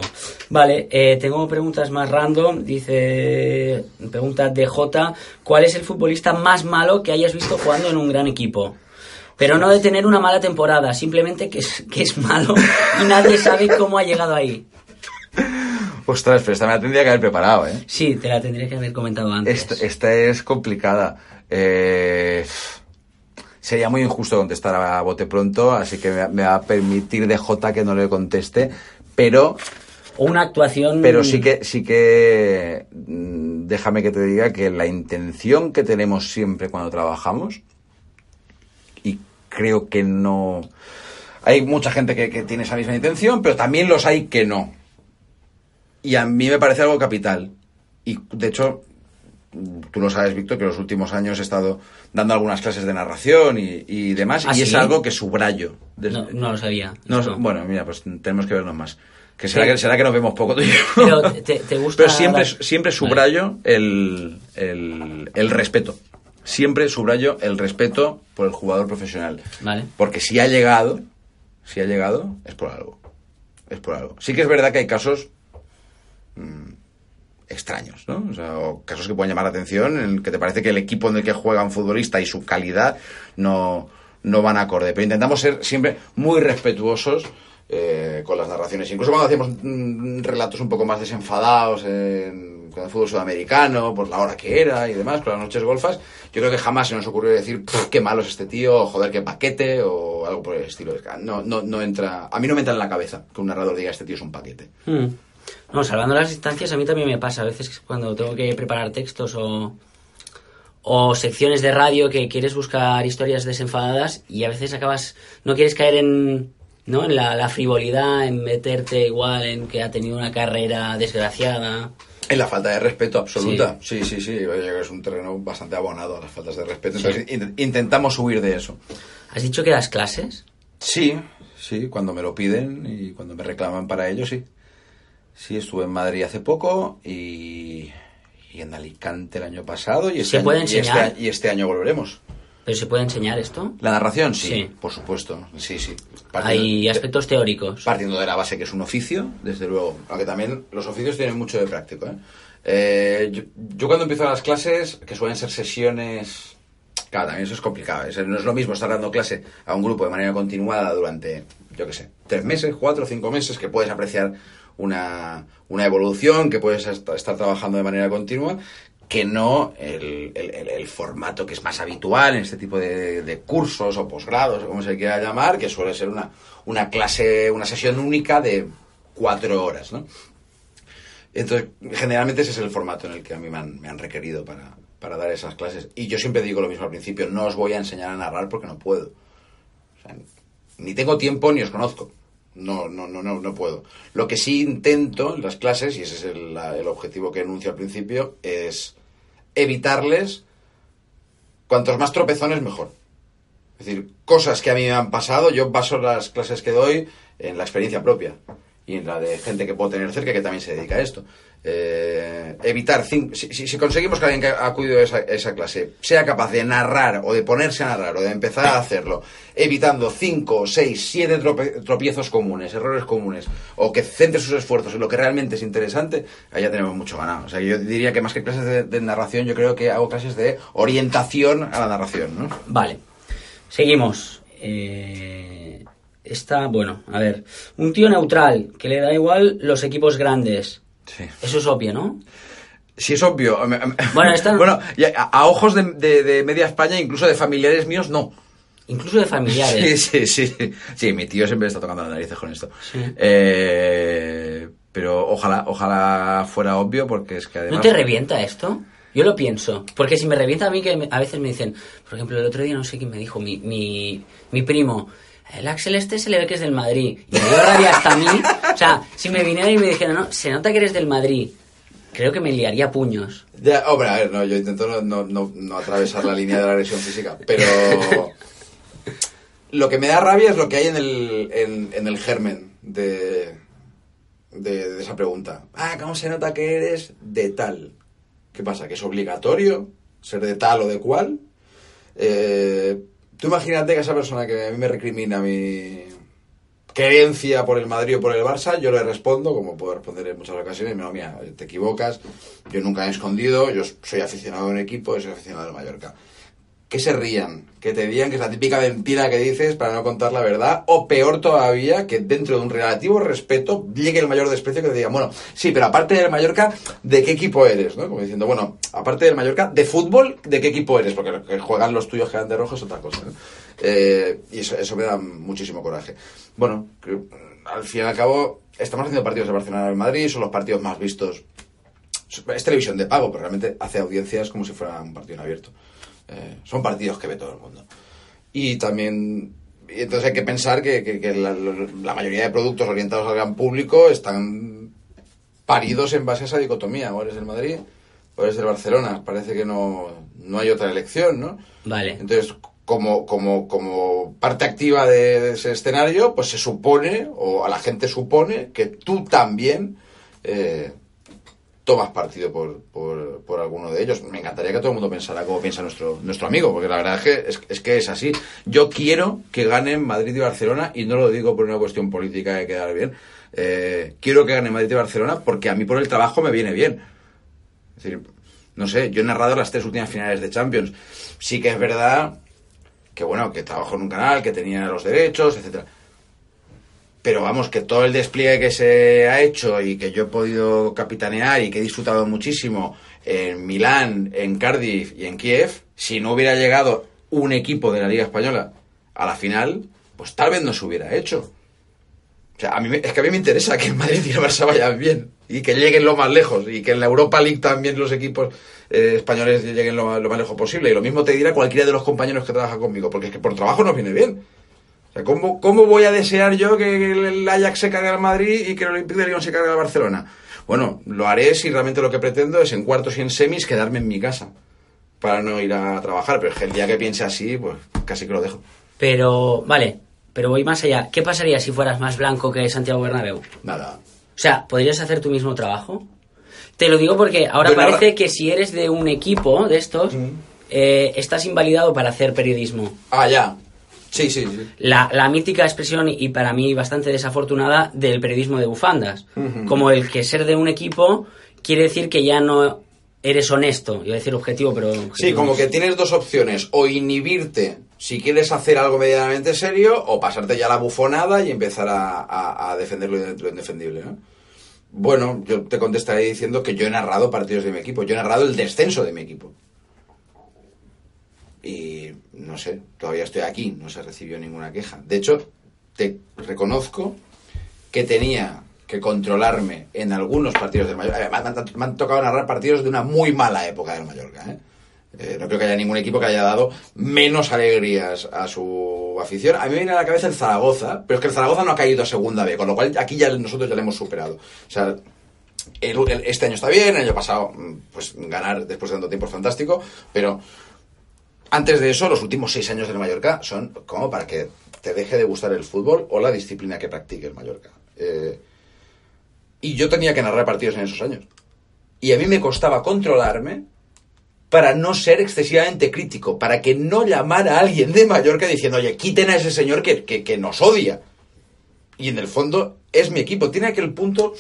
Vale, eh, tengo preguntas más random. Dice, pregunta DJ, ¿cuál es el futbolista más malo que hayas visto jugando en un gran equipo? Pero no de tener una mala temporada, simplemente que es, que es malo y nadie sabe cómo ha llegado ahí. Ostras, pero esta me la tendría que haber preparado, ¿eh? Sí, te la tendría que haber comentado antes. Esta, esta es complicada. Eh, sería muy injusto contestar a bote pronto, así que me, me va a permitir DJ que no le conteste, pero, O una actuación... pero sí que, sí que mm, déjame que te diga que la intención que tenemos siempre cuando trabajamos, y creo que no... Hay mucha gente que, que tiene esa misma intención, pero también los hay que no. Y a mí me parece algo capital. Y de hecho, tú lo sabes, Víctor, que en los últimos años he estado dando algunas clases de narración y, y demás, ¿Ah, y es sí? algo que subrayo. Desde- No, no lo sabía. No, bueno, mira, pues tenemos que vernos más. Que será, Sí. que será que nos vemos poco tú y yo. Pero te, te gusta... Pero siempre, dar- siempre subrayo el, el, el respeto. Siempre subrayo el respeto por el jugador profesional. Vale. Porque si ha llegado, si ha llegado, es por algo. Es por algo. Sí que es verdad que hay casos mm, extraños, ¿no? O sea, o casos que pueden llamar la atención, en el que te parece que el equipo en el que juega un futbolista y su calidad no, no van acorde. Pero intentamos ser siempre muy respetuosos eh, con las narraciones. Incluso cuando hacíamos mm, relatos un poco más desenfadados en, con el fútbol sudamericano, por la hora que era y demás, con las noches golfas, yo creo que jamás se nos ocurrió decir, "Pff, qué malo es este tío, o joder, qué paquete, o algo por el estilo. No, no, no entra, a mí no me entra en la cabeza que un narrador diga, este tío es un paquete. Hmm. No, salvando las distancias, a mí también me pasa. A veces cuando tengo que preparar textos o, o secciones de radio que quieres buscar historias desenfadadas y a veces acabas, no quieres caer en, ¿no? en la, la frivolidad, en meterte igual en que ha tenido una carrera desgraciada. En la falta de respeto absoluta. Sí, sí, sí. Que es un terreno bastante abonado a las faltas de respeto. Sí. In- intentamos huir de eso. ¿Has dicho que das clases? Sí, sí, cuando me lo piden y cuando me reclaman para ello, sí. Sí, estuve en Madrid hace poco y, y en Alicante el año pasado y este, ¿Se año, puede y este enseñar? y este año volveremos. ¿Pero se puede enseñar esto? La narración, sí, Sí. por supuesto. Sí, sí. Hay aspectos teóricos. Partiendo de la base que es un oficio, desde luego. Aunque también los oficios tienen mucho de práctico. ¿eh? Eh, yo, yo cuando empiezo las clases, que suelen ser sesiones... Claro, también eso es complicado. es- no es lo mismo estar dando clase a un grupo de manera continuada durante, yo qué sé, tres meses, cuatro, cinco meses, que puedes apreciar una, una evolución, que puedes est- estar trabajando de manera continua, que no el, el- formato que es más habitual en este tipo de, cursos o posgrados, o como se quiera llamar, que suele ser una, una clase, una sesión única de cuatro horas, ¿no? Entonces, generalmente ese es el formato en el que a mí me han, me han requerido para, para dar esas clases. Y yo siempre digo lo mismo al principio, no os voy a enseñar a narrar porque no puedo. Ni tengo tiempo ni os conozco. No, no, no, no, no puedo. Lo que sí intento en las clases, y ese es el, la- el objetivo que anuncio al principio, es evitarles cuantos más tropezones mejor. Es decir, cosas que a mí me han pasado, yo baso las clases que doy en la experiencia propia y en la de gente que puedo tener cerca que también se dedica a esto. Eh, evitar, cin- si, conseguimos que alguien que ha acudido a esa, esa clase sea capaz de narrar o de ponerse a narrar o de empezar a hacerlo, evitando 5, 6, 7 tropiezos comunes, errores comunes, o que centre sus esfuerzos en lo que realmente es interesante, ya tenemos mucho ganado. O sea, yo diría que más que clases de, narración, yo creo que hago clases de orientación a la narración, ¿no? Vale. Seguimos. Eh, bueno, a ver. Un tío neutral, que le da igual los equipos grandes. Sí. Eso es obvio, ¿no? Sí, es obvio. Bueno, esta- Bueno, a, ojos de, de- de media España, incluso de familiares míos, no. Incluso de Sí, familiares. sí, sí. Sí, mi tío siempre está tocando las narices con esto. Sí. Eh, pero ojalá, ojalá fuera obvio, porque es que además... ¿No te revienta esto? Yo lo pienso. Porque si me revienta a mí, que me- a veces me dicen, por ejemplo, el otro día no sé quién me dijo, mi, mi, mi primo, el Axel este se le ve que es del Madrid. Y me dio rabia hasta a mí. O sea, si me viniera y me dijera, no, se nota que eres del Madrid, creo que me liaría puños. Ya, hombre, a ver, no, yo intento no, atravesar la línea de la agresión física, pero lo que me da rabia es lo que hay en el, en el germen de, de, de esa pregunta. Ah, ¿cómo se nota que eres de tal? ¿Qué pasa? ¿Que es obligatorio ser de tal o de cual? Eh, tú imagínate que esa persona que a mí me recrimina mi creencia por el Madrid o por el Barça, yo le respondo, como puedo responder en muchas ocasiones, no, mira, te equivocas, yo nunca he escondido, yo soy aficionado a un equipo, soy aficionado al Mallorca. Que se rían, que te digan que es la típica mentira que dices para no contar la verdad, o peor todavía, que dentro de un relativo respeto llegue el mayor desprecio que te digan, bueno, sí, pero aparte del Mallorca, ¿de qué equipo eres? ¿no? Como diciendo, bueno, aparte del Mallorca, de fútbol, ¿de qué equipo eres? Porque juegan los tuyos que eran de rojo es otra cosa. ¿no? Eh, y eso, eso me da muchísimo coraje. Bueno, al fin y al cabo, estamos haciendo partidos de Barcelona en Madrid, son los partidos más vistos. Es televisión de pago, pero realmente hace audiencias como si fuera un partido en abierto. Eh, son partidos que ve todo el mundo. Y también. Y entonces hay que pensar que, que- que la, la mayoría de productos orientados al gran público están paridos en base a esa dicotomía. O eres del Madrid o eres del Barcelona. Parece que no, no hay otra elección, ¿no? Vale. Entonces, como, como, como parte activa de, de ese escenario, pues se supone, o a la gente supone, que tú también eh, tomas partido por, por, por alguno de ellos. Me encantaría que todo el mundo pensara como piensa nuestro, nuestro amigo, porque la verdad es que es, es que es así. Yo quiero que ganen Madrid y Barcelona, y no lo digo por una cuestión política de quedar bien. Eh, quiero que gane Madrid y Barcelona porque a mí por el trabajo me viene bien. Es decir, no sé, yo he narrado las tres últimas finales de Champions. Sí que es verdad que bueno, que trabajo en un canal, que tenía los derechos, etcétera. Pero vamos, que todo el despliegue que se ha hecho y que yo he podido capitanear y que he disfrutado muchísimo en Milán, en Cardiff y en Kiev, si no hubiera llegado un equipo de la Liga Española a la final, pues tal vez no se hubiera hecho. O sea, a mí, es que a mí me interesa que el Madrid y el Barça vayan bien y que lleguen lo más lejos y que en la Europa League también los equipos eh, españoles lleguen lo, más- lo más lejos posible. Y lo mismo te dirá cualquiera de los compañeros que trabajan conmigo, porque es que por trabajo nos viene bien. O sea, ¿cómo, cómo voy a desear yo que el Ajax se cargue al Madrid y que el Olympique de Lyon se cargue al Barcelona? Bueno, lo haré si realmente lo que pretendo es en cuartos y en semis quedarme en mi casa para no ir a trabajar. Pero el día que piense así, pues casi que lo dejo. Pero, vale, pero voy más allá. ¿Qué pasaría si fueras más blanco que Santiago Bernabéu? Nada. O sea, ¿podrías hacer tu mismo trabajo? Te lo digo porque ahora parece que si eres de un equipo de estos, eh, estás invalidado para hacer periodismo. Ah, ya. Sí, sí, sí. La, la mítica expresión, y para mí bastante desafortunada, del periodismo de bufandas. Como el que ser de un equipo quiere decir que ya no eres honesto. Iba a decir objetivo, pero... Sí, como que es. tienes dos opciones, o inhibirte si quieres hacer algo medianamente serio, o pasarte ya la bufonada y empezar a, a- a defender lo, lo indefendible, ¿no? Bueno, yo te contestaré diciendo que yo he narrado partidos de mi equipo, yo he narrado el descenso de mi equipo. Y no sé, todavía estoy aquí, no se recibió ninguna queja. De hecho, te reconozco que tenía que controlarme en algunos partidos del Mallorca. Me han, me han tocado narrar partidos de una muy mala época del Mallorca. ¿eh? Eh, no creo que haya ningún equipo que haya dado menos alegrías a su afición. A mí me viene a la cabeza el Zaragoza, pero es que el Zaragoza no ha caído a segunda B, con lo cual aquí ya nosotros ya lo hemos superado. O sea, el- este año está bien, el año pasado, mm, pues ganar después de tanto tiempo es fantástico, pero antes de eso, los últimos seis años del Mallorca son como para que te deje de gustar el fútbol o la disciplina que practique el Mallorca. Eh, y yo tenía que narrar partidos en esos años. Y a mí me costaba controlarme para no ser excesivamente crítico, para que no llamara a alguien de Mallorca diciendo, oye, quiten a ese señor que, que- nos odia. Y en el fondo es mi equipo. Tiene aquel punto...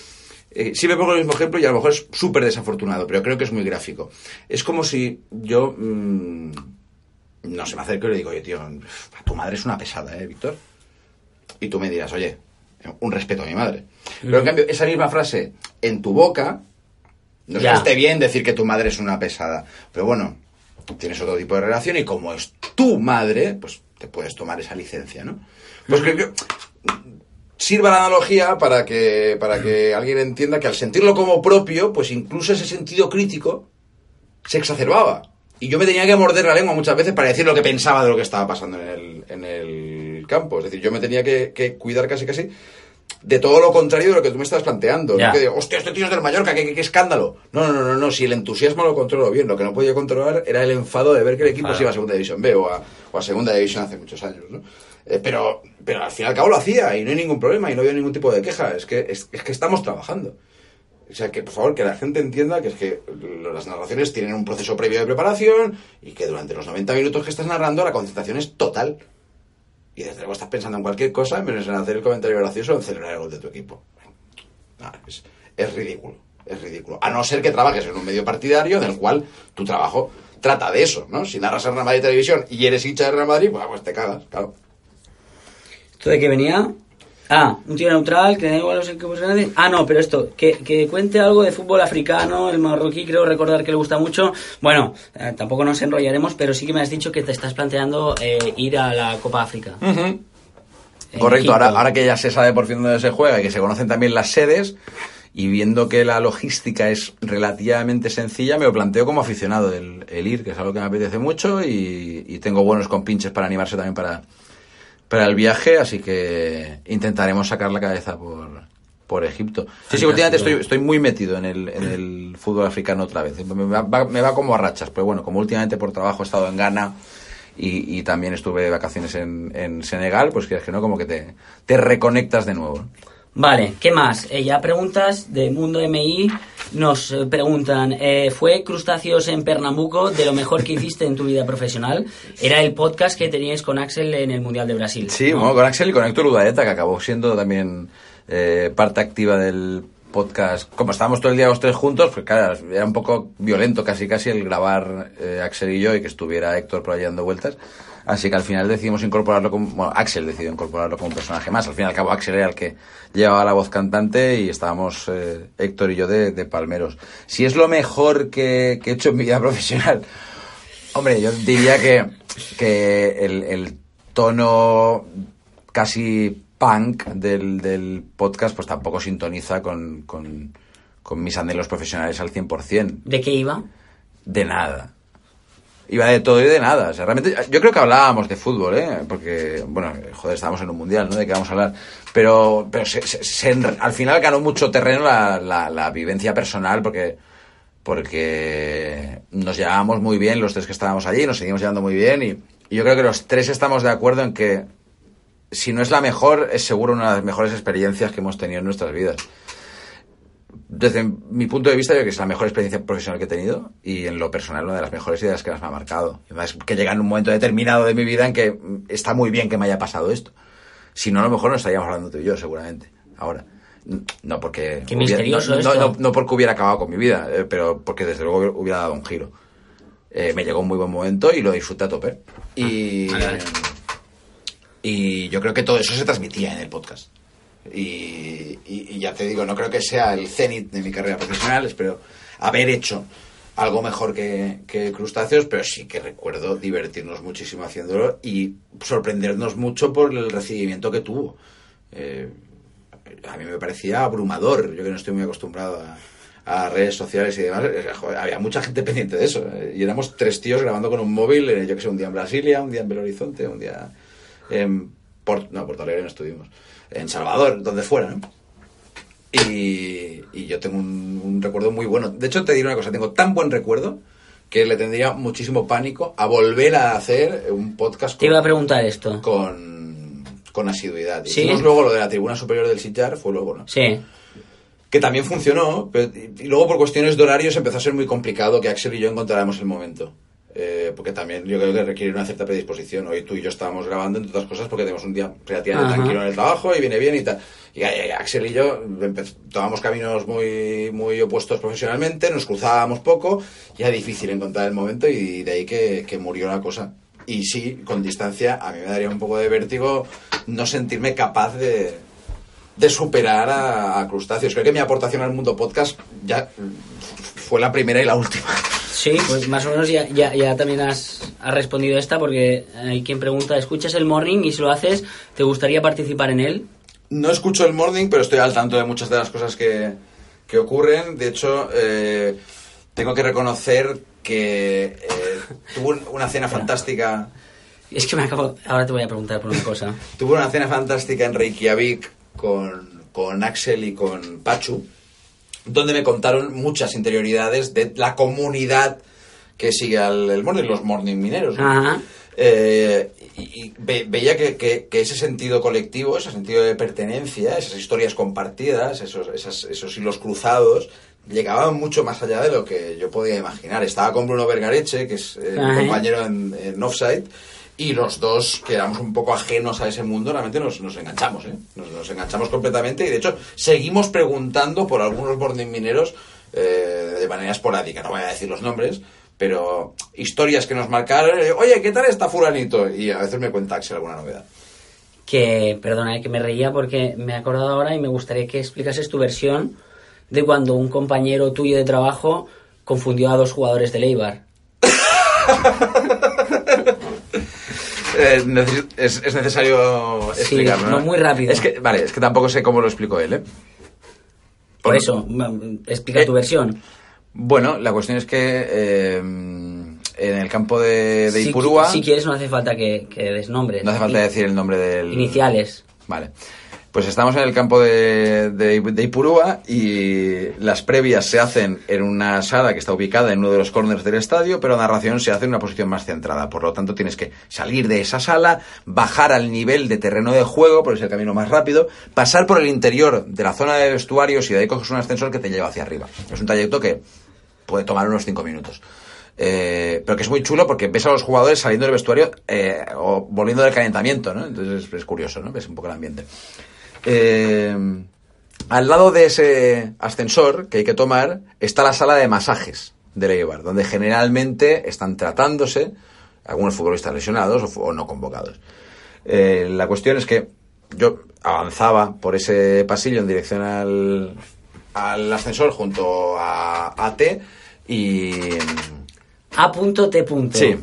Eh, sí me pongo el mismo ejemplo y a lo mejor es súper desafortunado, pero creo que es muy gráfico. Es como si yo... mm, no se me acerco y le digo, oye, tío, tu madre es una pesada, ¿eh, Víctor? Y tú me dirás, oye, un respeto a mi madre. Pero en cambio, esa misma frase en tu boca, no es que esté bien decir que tu madre es una pesada, pero bueno, tienes otro tipo de relación y como es tu madre, pues te puedes tomar esa licencia, ¿no? Pues creo que sirva la analogía para que, para que alguien entienda que al sentirlo como propio, pues incluso ese sentido crítico se exacerbaba. Y yo me tenía que morder la lengua muchas veces para decir lo que pensaba de lo que estaba pasando en el, en el campo. Es decir, yo me tenía que, que cuidar casi casi de todo lo contrario de lo que tú me estás planteando. Ya. No que digo, hostia, este tío es del Mallorca, qué, qué- qué escándalo. No, no, no, no, no, si el entusiasmo lo controlo bien, lo que no podía controlar era el enfado de ver que el equipo se iba a Segunda División B o a, o a Segunda División hace muchos años, ¿no? Eh, pero, pero al fin y al cabo lo hacía y no hay ningún problema y no había ningún tipo de queja. Es que, es, es que estamos trabajando. O sea, que por favor, que la gente entienda que es que las narraciones tienen un proceso previo de preparación y que durante los 90 minutos que estás narrando la concentración es total. Y desde luego estás pensando en cualquier cosa menos en hacer el comentario gracioso o en celebrar el gol de tu equipo. Es, ridículo, es ridículo. A no ser que trabajes en un medio partidario en el cual tu trabajo trata de eso, ¿no? Si narras en Real Madrid Televisión y eres hincha de Real Madrid, pues, pues te cagas, claro. ¿Esto de qué venía? Ah, un tío neutral, que da igual los equipos grandes. Ah, no, pero esto, que, que cuente algo de fútbol africano, el marroquí, creo recordar que le gusta mucho. Bueno, eh, tampoco nos enrollaremos, pero sí que me has dicho que te estás planteando eh, ir a la Copa África. Correcto, ahora, ahora que ya se sabe por fin dónde se juega y que se conocen también las sedes, y viendo que la logística es relativamente sencilla, me lo planteo como aficionado el, el ir, que es algo que me apetece mucho y, y tengo buenos compinches para animarse también para, para el viaje, así que intentaremos sacar la cabeza por, por Egipto. Sí, sí, últimamente estoy, estoy muy metido en el, en el fútbol africano otra vez. Me va, me va como a rachas, pero bueno, como últimamente por trabajo he estado en Ghana y, y también estuve de vacaciones en, en Senegal, pues quieres que no, como que te, te reconectas de nuevo. Vale, ¿qué más? Eh, ya preguntas de Mundo MI. Nos eh, preguntan, eh, ¿fue Crustáceos en Pernambuco de lo mejor que hiciste en tu vida profesional? Era el podcast que teníais con Axel en el Mundial de Brasil. Sí, ¿no? bueno, con Axel y con Héctor Udaeta, que acabó siendo también eh, parte activa del podcast. Como estábamos todo el día los tres juntos, pues claro, era un poco violento casi casi el grabar eh, Axel y yo y que estuviera Héctor por ahí dando vueltas. Así que al final decidimos incorporarlo como... Bueno, Axel decidió incorporarlo como un personaje más. Al fin y al cabo Axel era el que llevaba la voz cantante y estábamos eh, Héctor y yo de, de palmeros. Si es lo mejor que, que he hecho en mi vida profesional, Hombre, yo diría que, que el, el tono casi punk del, del podcast pues tampoco sintoniza con, con, con mis anhelos profesionales al 100%. ¿De qué iba? De nada. Iba de todo y de nada. O sea, realmente, yo creo que hablábamos de fútbol, ¿eh? Porque, bueno, joder, estábamos en un mundial, ¿no? ¿De qué vamos a hablar? Pero, pero se- se- se al final ganó mucho terreno la, la, la vivencia personal porque, porque nos llevábamos muy bien los tres que estábamos allí, nos seguimos llevando muy bien y, y yo creo que los tres estamos de acuerdo en que si no es la mejor, es seguro una de las mejores experiencias que hemos tenido en nuestras vidas. Desde mi punto de vista, yo creo que es la mejor experiencia profesional que he tenido y en lo personal una de las mejores ideas que las me ha marcado. Y Además, que llega en un momento determinado de mi vida en que está muy bien que me haya pasado esto. Si no, a lo mejor no estaríamos hablando tú y yo, seguramente, ahora. No porque... Qué hubiera- misterioso no, no, esto. no- no porque hubiera acabado con mi vida, eh, pero porque desde luego hubiera dado un giro. Eh, me llegó un muy buen momento y lo disfruté a tope. Y... Ah, vale. Y yo creo que todo eso se transmitía en el podcast. Y, ya te digo, no creo que sea el cenit de mi carrera profesional, espero haber hecho algo mejor que, que crustáceos, pero sí que recuerdo divertirnos muchísimo haciéndolo y sorprendernos mucho por el recibimiento que tuvo. Eh, a mí me parecía abrumador, yo que no estoy muy acostumbrado a, redes sociales y demás, eh, había mucha gente pendiente de eso. eh, y éramos tres tíos grabando con un móvil, eh, yo que sé, un día en Brasilia, un día en Belo Horizonte, un día en Port, no, Porto Alegre no estuvimos, en Salvador, donde fuera, ¿no? Y, y yo tengo un, un recuerdo muy bueno. De hecho, te diré una cosa, tengo tan buen recuerdo que le tendría muchísimo pánico a volver a hacer un podcast Te iba a preguntar esto. con, con asiduidad. Sí. Hicimos luego lo de la tribuna superior del Sitjar, fue luego, ¿no? Sí. Que también funcionó, pero, y, y luego por cuestiones de horarios empezó a ser muy complicado que Axel y yo encontráramos el momento. Eh, porque también yo creo que requiere una cierta predisposición. Hoy tú y yo estábamos grabando, entre otras cosas, porque tenemos un día relativamente tranquilo en el trabajo y viene bien y tal. Y, eh, Axel y yo tomamos caminos muy, muy opuestos profesionalmente, nos cruzábamos poco y era difícil encontrar el momento y de ahí que, que murió la cosa. Y sí, con distancia, a mí me daría un poco de vértigo no sentirme capaz de, de superar a, a crustáceos. Creo que mi aportación al mundo podcast ya fue la primera y la última. Sí, pues más o menos ya, ya, ya también has, has respondido esta porque hay quien pregunta, ¿escuchas el morning? Y si lo haces, ¿te gustaría participar en él? No escucho el morning, pero estoy al tanto de muchas de las cosas que, que ocurren. De hecho, eh, tengo que reconocer que eh, tuve un- una cena fantástica. Es que me acabo... Ahora te voy a preguntar por una cosa. Tuve una cena fantástica en Reykjavik con, con Axel y con Pachu, donde me contaron muchas interioridades de la comunidad que sigue al el morning, los morning mineros. ¿no? Ajá. Eh, y, y ve- veía que, que- que ese sentido colectivo, ese sentido de pertenencia, esas historias compartidas, esos, esas- esos hilos cruzados, llegaban mucho más allá de lo que yo podía imaginar. Estaba con Bruno Vergareche, que es eh, compañero en, en Offside, y los dos, que éramos un poco ajenos a ese mundo, realmente nos, nos enganchamos, ¿eh? Nos, nos enganchamos completamente y de hecho seguimos preguntando por algunos morning mineros eh, de manera esporádica, no voy a decir los nombres, pero historias que nos marcaron, eh, oye, ¿qué tal está fulanito? Y a veces me cuenta Axel alguna novedad. Que, perdona, eh, que me reía porque me he acordado ahora y me gustaría que explicases tu versión de cuando un compañero tuyo de trabajo confundió a dos jugadores de Leibar. Eh, neces- es, es necesario explicarlo, no, muy rápido. Es que, vale, es que tampoco sé cómo lo explicó él, ¿eh? Por eso, explica Eh, tu versión. Bueno, la cuestión es que eh, en el campo de, de Si, Ipurúa... si quieres no hace falta que, que des nombres. No hace falta decir el nombre del... Iniciales. Vale. Pues estamos en el campo de, de, Ipurúa y las previas se hacen en una sala que está ubicada en uno de los corners del estadio, pero la narración se hace en una posición más centrada. Por lo tanto, tienes que salir de esa sala, bajar al nivel de terreno de juego, porque es el camino más rápido, pasar por el interior de la zona de vestuarios y de ahí coges un ascensor que te lleva hacia arriba. Es un trayecto que puede tomar unos 5 minutos. Eh, pero que es muy chulo porque ves a los jugadores saliendo del vestuario eh, o volviendo del calentamiento, ¿no? Entonces es, es curioso, ¿no? Ves un poco el ambiente. Eh, al lado de ese ascensor que hay que tomar está la sala de masajes del Eibar, donde generalmente están tratándose algunos futbolistas lesionados o, o no convocados. Eh, la cuestión es que yo avanzaba por ese pasillo en dirección al, al ascensor junto a, a T y... A punto T punto. Sí.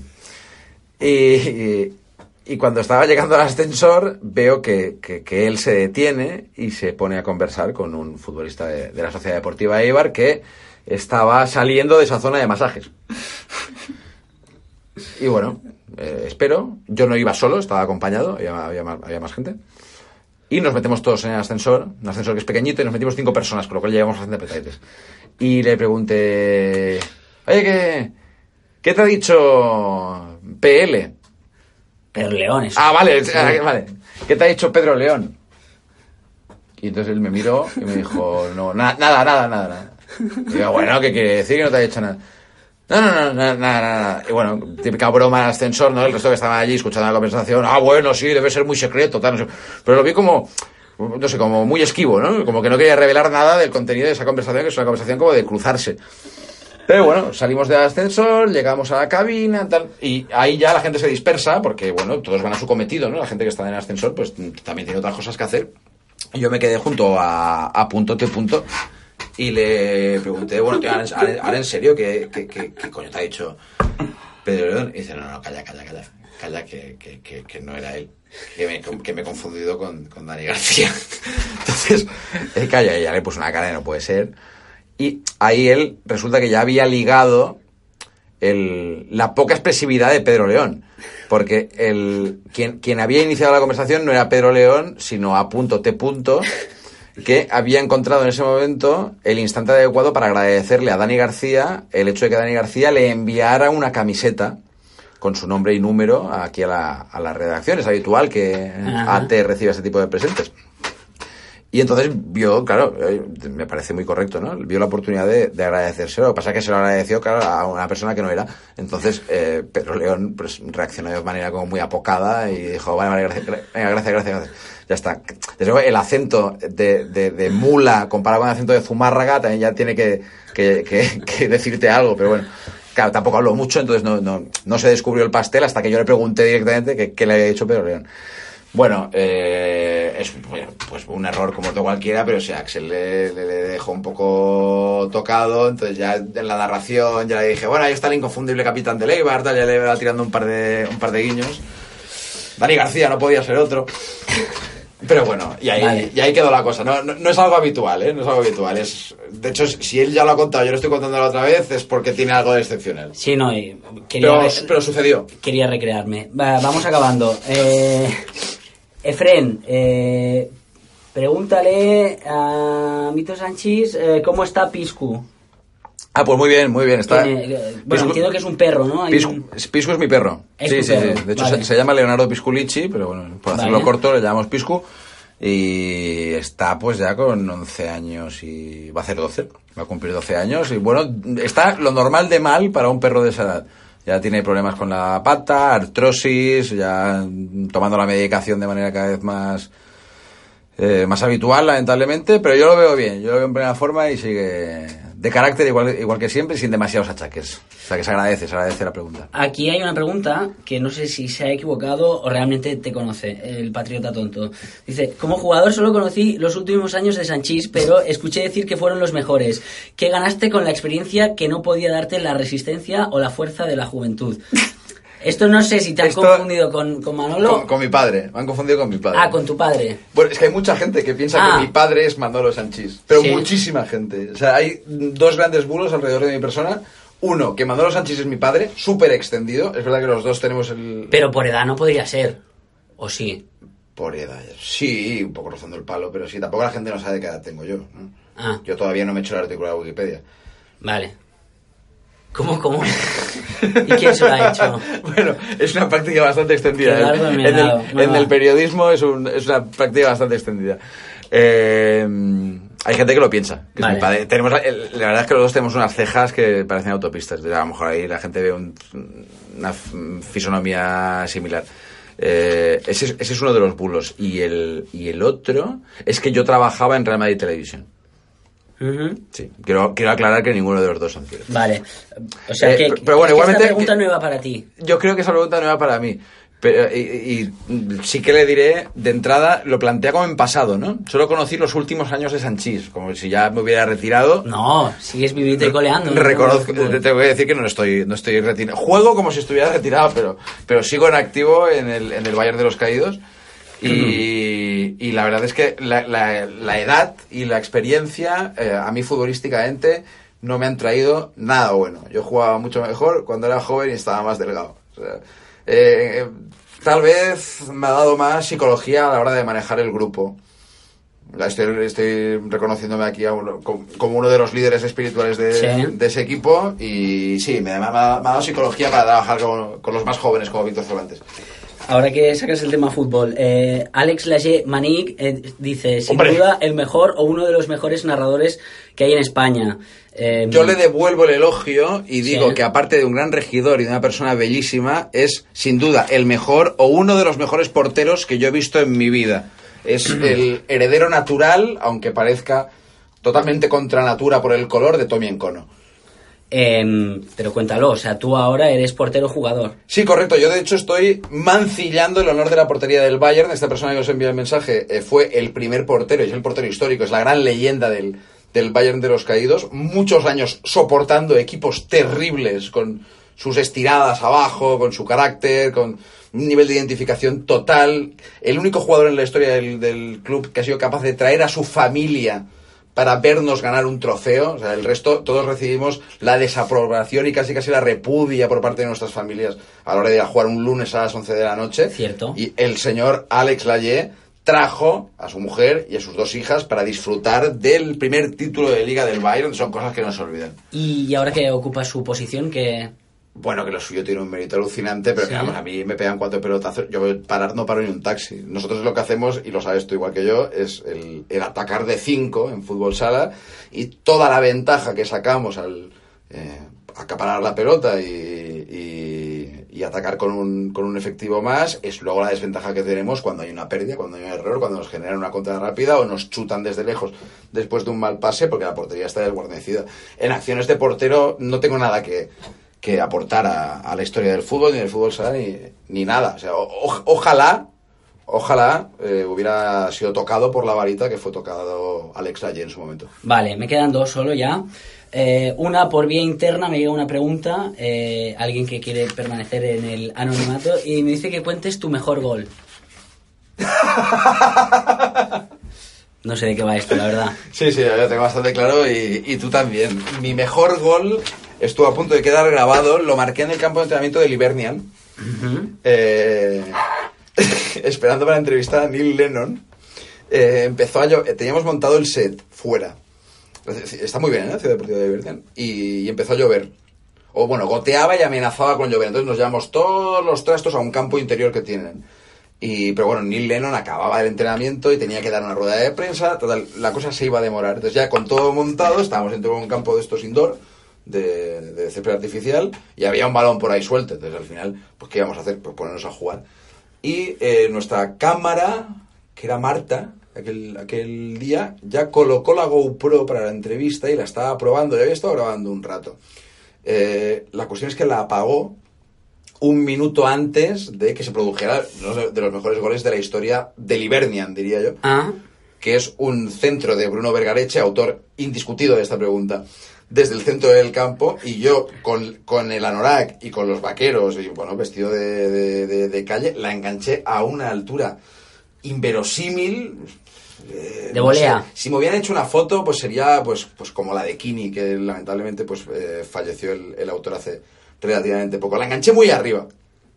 Y, y- y cuando estaba llegando al ascensor, veo que, que- él se detiene y se pone a conversar con un futbolista de, la Sociedad Deportiva Eibar que estaba saliendo de esa zona de masajes. Y bueno, eh, espero. Yo no iba solo, estaba acompañado, había, había más, gente. Y nos metemos todos en el ascensor, un ascensor que es pequeñito, y nos metimos cinco personas, con lo cual llevamos bastante apetaites. Y le pregunté, oye, ¿qué, ¿qué te ha dicho PL? Pero Leones. Ah, vale, ah, vale. ¿Qué te ha dicho Pedro León? Y entonces él me miró y me dijo, no, na- nada, nada, nada, nada. Y yo, bueno, ¿qué quiere decir que no te ha dicho nada? No, no, no, nada, nada, nada. Y bueno, típica broma el ascensor, ¿no? El resto que estaban allí escuchando la conversación, ah, bueno, sí, debe ser muy secreto, tal, no sé. Pero lo vi como, no sé, como muy esquivo, ¿no? Como que no quería revelar nada del contenido de esa conversación, que es una conversación como de cruzarse. Pero bueno, salimos del ascensor, llegamos a la cabina, tal, y ahí ya la gente se dispersa, porque bueno, todos van a su cometido, ¿no? La gente que está en el ascensor, pues también tiene otras cosas que hacer. Yo me quedé junto a, a punto T punto y le pregunté, bueno, tío, ahora, en- serio, ¿qué, qué, qué, qué coño te ha dicho Pedro León? Y dice, no, no, calla, calla, calla, calla, que, que, que, que no era él. Que me, que me he confundido con, con Dani García. Entonces, eh, calla, y ya le puse una cara de no puede ser. Y ahí él resulta que ya había ligado el- la poca expresividad de Pedro León. Porque el, quien, quien había iniciado la conversación no era Pedro León, sino a punto T punto, que había encontrado en ese momento el instante adecuado para agradecerle a Dani García el hecho de que Dani García le enviara una camiseta con su nombre y número aquí a la, a la redacción. Es habitual que Ajá. AT reciba ese tipo de presentes. Y entonces vio, claro, eh, me parece muy correcto, ¿no? Vio la oportunidad de, de agradecérselo. Lo que pasa es que se lo agradeció, claro, a una persona que no era. Entonces, eh, Pedro León pues, reaccionó de manera como muy apocada y dijo, vale, vale, gracias, gracias, gracias, gracias. Ya está. Desde luego, el acento de, de, mula comparado con el acento de zumárraga también ya tiene que, que, que- decirte algo, pero bueno. Claro, tampoco habló mucho, entonces no, no, no se descubrió el pastel hasta que yo le pregunté directamente qué le había dicho Pedro León. Bueno, eh, es pues un error como otro cualquiera, pero si Axel le, dejó un poco tocado, entonces ya en la narración ya le dije, bueno, ahí está el inconfundible capitán de Leibar, tal, ya le iba tirando un par de, un par de guiños. Dani García no podía ser otro. Pero bueno, y ahí, Vale. y ahí quedó la cosa. No, no, no es algo habitual, ¿eh? No es algo habitual. Es, de hecho, si él ya lo ha contado, yo lo estoy contando la otra vez, es porque tiene algo de excepcional. Sí, no, y quería, Pero, pero sucedió. quería recrearme. Va, vamos acabando. Eh, Efren, eh, pregúntale a Mito Sánchez eh, cómo está Piscu. Ah, pues muy bien, muy bien. Está, Tiene- eh, bueno, Piscu- entiendo que es un perro, ¿no? Piscu, un- Piscu es mi perro. Es sí, sí, perro, sí. De hecho, vale. se, se llama Leonardo Pisculici, pero bueno, por hacerlo Vale. corto le llamamos Piscu. Y está pues ya con 11 años y va a hacer 12. Va a cumplir 12 años. Y bueno, está lo normal de mal para un perro de esa edad. Ya tiene problemas con la pata, artrosis, ya tomando la medicación de manera cada vez más eh, más habitual, lamentablemente, pero yo lo veo bien, yo lo veo en plena forma y sigue de carácter igual, igual que siempre, sin demasiados achaques. O sea que se agradece, se agradece la pregunta. Aquí hay una pregunta que no sé si se ha equivocado o realmente te conoce, el patriota tonto. Dice, como jugador solo conocí los últimos años de Sanchís, pero escuché decir que fueron los mejores. ¿Qué ganaste con la experiencia que no podía darte la resistencia o la fuerza de la juventud? Esto no sé si te han Esto- confundido con, con Manolo. Con, con mi padre, me han confundido con mi padre. Ah, con tu padre. Bueno, es que hay mucha gente que piensa Ah. que mi padre es Manolo Sanchís, pero Sí. muchísima gente. O sea, hay dos grandes bulos alrededor de mi persona. Uno, que Manolo Sanchís es mi padre, súper extendido. Es verdad que los dos tenemos el... Pero por edad no podría ser. ¿O sí? Por edad. Sí, un poco rozando el palo, pero sí, tampoco la gente no sabe qué edad tengo yo. ¿no? Ah, Yo todavía no me he hecho el artículo de Wikipedia. vale. ¿Cómo, cómo? ¿Y quién se lo ha hecho? Bueno, es una práctica bastante extendida. En el, en periodismo es, un- es una práctica bastante extendida. Eh, hay gente que lo piensa. que es Vale. mi padre. Tenemos, la, verdad es que los dos tenemos unas cejas que parecen autopistas. A lo mejor ahí la gente ve un- una fisonomía similar. Eh, ese, es- ese es uno de los bulos. Y el, y el otro es que yo trabajaba en Real Madrid Televisión. Ujú. Sí, quiero, quiero aclarar que ninguno de los dos son ciertos. Vale. O sea Eh, que, pero bueno, es que igualmente- esta pregunta iba para ti. Yo creo que esa pregunta no era para mí. Pero, y, y- sí que le diré, de entrada, lo plantea como en pasado, ¿no? Solo conocí los últimos años de Sanchís, como si ya me hubiera retirado. No, sigues viviendo y coleando. ¿no? Reconozco, te tengo que decir que no estoy, no estoy retirado. Juego como si estuviera retirado, pero, pero sigo en activo en el, en el Bayern de los Caídos. Y, y la verdad es que la, la- la edad y la experiencia, eh, a mí futbolísticamente, no me han traído nada bueno. Yo jugaba mucho mejor cuando era joven y estaba más delgado. O sea, eh, tal vez me ha dado más psicología a la hora de manejar el grupo. Estoy, estoy reconociéndome aquí a uno- como como uno de los líderes espirituales de, Sí. de ese equipo y sí, me, me ha, me ha dado psicología para trabajar con, con los más jóvenes como Víctor Cervantes. Ahora que sacas el tema fútbol, eh, Alex Lager Manik eh, dice, sin Hombre. duda, el mejor o uno de los mejores narradores que hay en España. Eh, Yo le devuelvo el elogio y digo Sí. que aparte de un gran regidor y de una persona bellísima, es sin duda el mejor o uno de los mejores porteros que yo he visto en mi vida. Es el heredero natural, aunque parezca totalmente contra natura por el color de Tommy Encono. Em, pero cuéntalo, o sea, tú ahora eres portero jugador. Sí, correcto. Yo, de hecho, estoy mancillando el honor de la portería del Bayern. Esta persona que os envió el mensaje eh, fue el primer portero, es el portero histórico, es la gran leyenda del, del Bayern de los Caídos. Muchos años soportando equipos terribles con sus estiradas abajo, con su carácter, con un nivel de identificación total. El único jugador en la historia del club que ha sido capaz de traer a su familia para vernos ganar un trofeo. O sea, el resto, todos recibimos la desaprobación y casi casi la repudia por parte de nuestras familias a la hora de ir a jugar un lunes a las 11 de la noche. Cierto. Y el señor Alex Laye trajo a su mujer y a sus dos hijas para disfrutar del primer título de liga del Bayern. Son cosas que no se olvidan. Y ahora que ocupa su posición, que... Bueno, que lo suyo tiene un mérito alucinante, pero Sí. que vamos, a mí me pegan cuatro pelotazos. Yo parar, no paro ni un taxi. Nosotros lo que hacemos, y lo sabes tú igual que yo, es el, el atacar de cinco en fútbol sala y toda la ventaja que sacamos al eh, acaparar la pelota y, y- y atacar con un, con un efectivo más es luego la desventaja que tenemos cuando hay una pérdida, cuando hay un error, cuando nos generan una contra rápida o nos chutan desde lejos después de un mal pase porque la portería está desguarnecida. En acciones de portero no tengo nada que, que aportar a, la historia del fútbol, ni del fútbol sala, ni, ni nada. O sea, o- ojalá, ojalá eh, hubiera sido tocado por la varita que fue tocado Alex Laye en su momento. Vale, me quedan dos solo ya. Eh, una por vía interna me llega una pregunta, eh, alguien que quiere permanecer en el anonimato y me dice que cuentes tu mejor gol. No sé de qué va esto, la verdad. Sí, sí, yo tengo bastante claro y, y tú también. Mi mejor gol estuvo a punto de quedar grabado, lo marqué en el campo de entrenamiento del Hibernian, Ujú. eh, esperando para entrevistar a Neil Lennon. Eh, empezó a llo- eh, teníamos montado el set fuera. Está muy bien, ¿eh? Ciudad Deportiva de Hibernian. Y, y empezó a llover. O bueno, goteaba y amenazaba con llover. Entonces nos llevamos todos los trastos a un campo interior que tienen. Y, pero bueno, Neil Lennon acababa el entrenamiento y tenía que dar una rueda de prensa. Total, la cosa se iba a demorar. Entonces ya con todo montado, estábamos dentro de un campo de estos indoor, de, de césped artificial, y había un balón por ahí suelto. Entonces al final, pues ¿qué íbamos a hacer? Pues ponernos a jugar. Y eh, nuestra cámara, que era Marta, aquel, aquel día, ya colocó la GoPro para la entrevista y la estaba probando. Ya había estado grabando un rato. Eh, la cuestión es que la apagó un minuto antes de que se produjera uno de los mejores goles de la historia del Hibernian, diría yo, Ah, que es un centro de Bruno Vergareche, autor indiscutido de esta pregunta, desde el centro del campo, y yo con, con el anorak y con los vaqueros, y bueno, vestido de, de- de- de calle, la enganché a una altura inverosímil. eh, De no sé. volea. Si me hubieran hecho una foto, pues sería pues, pues como la de Kini, que lamentablemente pues eh, falleció el, el autor hace relativamente poco. La enganché muy arriba.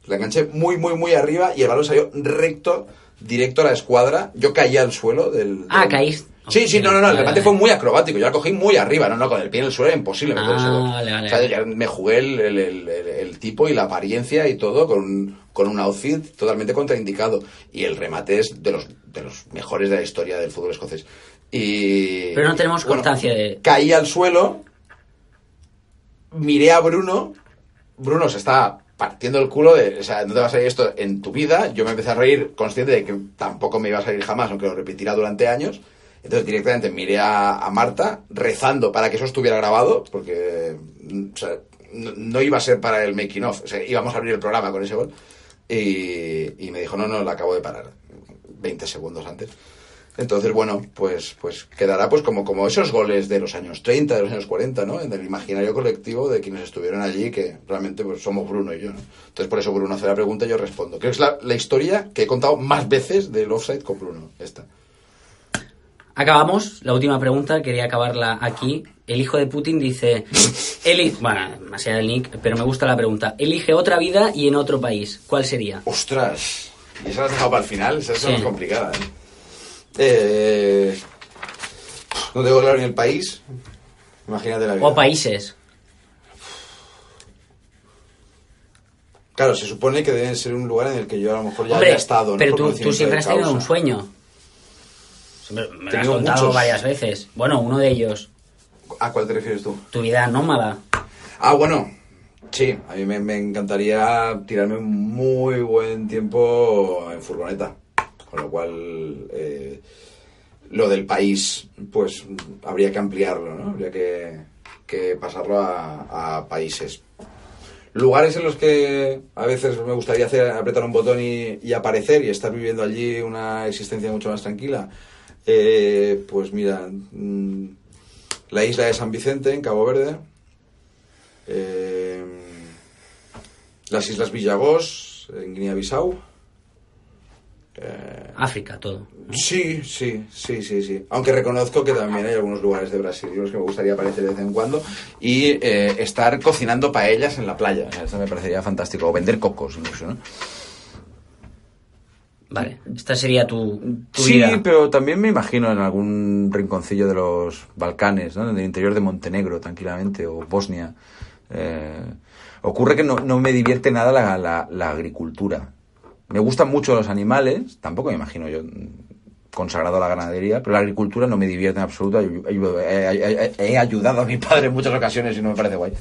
La enganché muy, muy, muy arriba y el balón salió recto directo a la escuadra. Yo caí al suelo del... Ah, caíste. Sí, sí, no, no, no, el remate fue muy acrobático. Yo la cogí muy arriba, no, no, con el pie en el suelo era imposible Ah, vale, vale. O sea, ya me jugué el, el- el- el- el tipo y la apariencia y todo con, con un outfit totalmente contraindicado. Y el remate es de los, de los mejores de la historia del fútbol escocés. Y... Pero no tenemos bueno, constancia de- Caí al suelo, miré a Bruno, Bruno se está partiendo el culo de, o sea, no te va a salir esto en tu vida. Yo me empecé a reír consciente de que tampoco me iba a salir jamás, aunque lo repetirá durante años. Entonces directamente miré a, a Marta rezando para que eso estuviera grabado, porque mm, no, no iba a ser para el making of, o sea, íbamos a abrir el programa con ese gol. Y, y me dijo, no, no, la acabo de parar, 20 segundos antes. Entonces, bueno, pues, pues quedará pues como, como esos goles de los años 30, de los años 40, ¿no? En el imaginario colectivo de quienes estuvieron allí, que realmente pues, somos Bruno y yo, ¿no? Entonces, por eso Bruno hace la pregunta y yo respondo. Creo que es la, la historia que he contado más veces del offside con Bruno, esta. Acabamos, la última pregunta, quería acabarla aquí. El hijo de Putin dice, eli bueno, más allá del nick, pero me gusta la pregunta. Elige otra vida y en otro país. ¿Cuál sería? ¡Ostras! Y esa la has dejado para el final, esa es Sí. más complicada, ¿eh? Eh, No tengo claro ni el país. Imagínate la vida. O países. Claro, se supone que debe ser un lugar en el que yo a lo mejor ya Hombre, haya estado. ¿no? pero tú, tú siempre has tenido un sueño. Siempre me lo has contado muchos. varias veces. Bueno, uno de ellos, ¿A cuál te refieres tú? tu vida nómada. Ah, bueno, sí, a mí me, me encantaría tirarme un muy buen tiempo en furgoneta, con lo cual eh, lo del país, pues habría que ampliarlo, ¿no? Habría que, que pasarlo a, a países. Lugares en los que a veces me gustaría hacer, apretar un botón y, y aparecer y estar viviendo allí una existencia mucho más tranquila. Eh, pues mira, mm, la isla de San Vicente, en Cabo Verde. Eh, las Islas Villagós, en Guinea-Bissau. Eh, África, todo. sí, sí, sí, sí, sí. Aunque reconozco que también hay algunos lugares de Brasil en los que me gustaría aparecer de vez en cuando y eh, estar cocinando paellas en la playa. Eso me parecería fantástico. O vender cocos incluso, ¿no? Vale, esta sería tu, tu Sí, vida. pero también me imagino en algún rinconcillo de los Balcanes, ¿no? En el interior de Montenegro, tranquilamente, o Bosnia. Eh, ocurre que no, no me divierte nada la, la- la agricultura. Me gustan mucho los animales, tampoco me imagino yo consagrado a la ganadería, pero la agricultura no me divierte en absoluto. He- he ayudado a mi padre en muchas ocasiones y no me parece guay.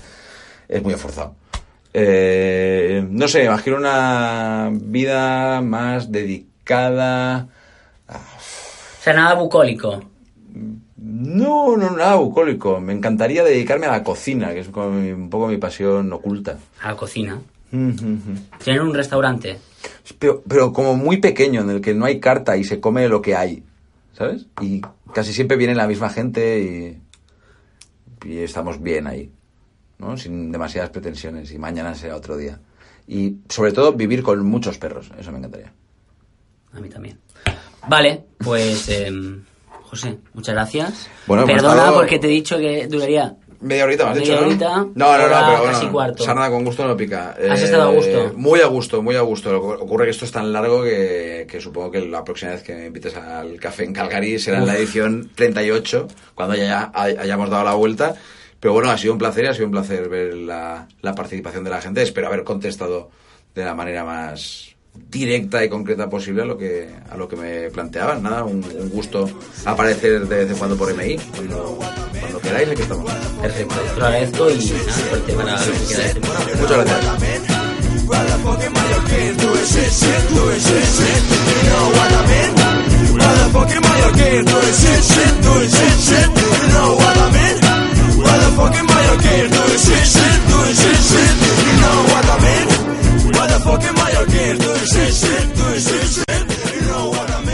Es muy esforzado. Eh, no sé, imagino una vida más dedicada O sea, nada bucólico. No, no, nada bucólico. Me encantaría dedicarme a la cocina, que es como mi- un poco mi pasión oculta. A la cocina. Pero, Tener un restaurante. pero como muy pequeño, en el que no hay carta y se come lo que hay, ¿sabes? Y casi siempre viene la misma gente y, y estamos bien ahí, ¿no? Sin demasiadas pretensiones y mañana será otro día. Y sobre todo vivir con muchos perros, eso me encantaría. A mí también. Vale, pues... em, José, muchas gracias. Bueno, hemos Perdona estado- porque te he dicho que duraría... Media horita, me has dicho, ¿no? horita, no, no, no, hora pero bueno, casi cuarto. sarna con gusto no pica. Eh, ¿Has estado a gusto? Muy a gusto, muy a gusto. Lo que Ocurre que esto es tan largo que, que supongo que la próxima vez que me invites al café en Calgary será en la edición 38, cuando ya hay- hayamos dado la vuelta. Pero bueno, ha sido un placer y ha sido un placer ver la, la participación de la gente. Espero haber contestado de la manera más directa y concreta posible a lo que a lo que me planteaban. Nada, un, un gusto aparecer de vez en cuando por MI. Cuando, cuando queráis, aquí estamos. Perfecto, te lo agradezco y nada, suerte para lo que queda de temporada. Muchas gracias. Motherfucking Mayo King, doing shit, shit, do shit, shit. You know what I mean? Motherfucking Mayo King, doing shit, shit, do shit, shit. You know what I mean?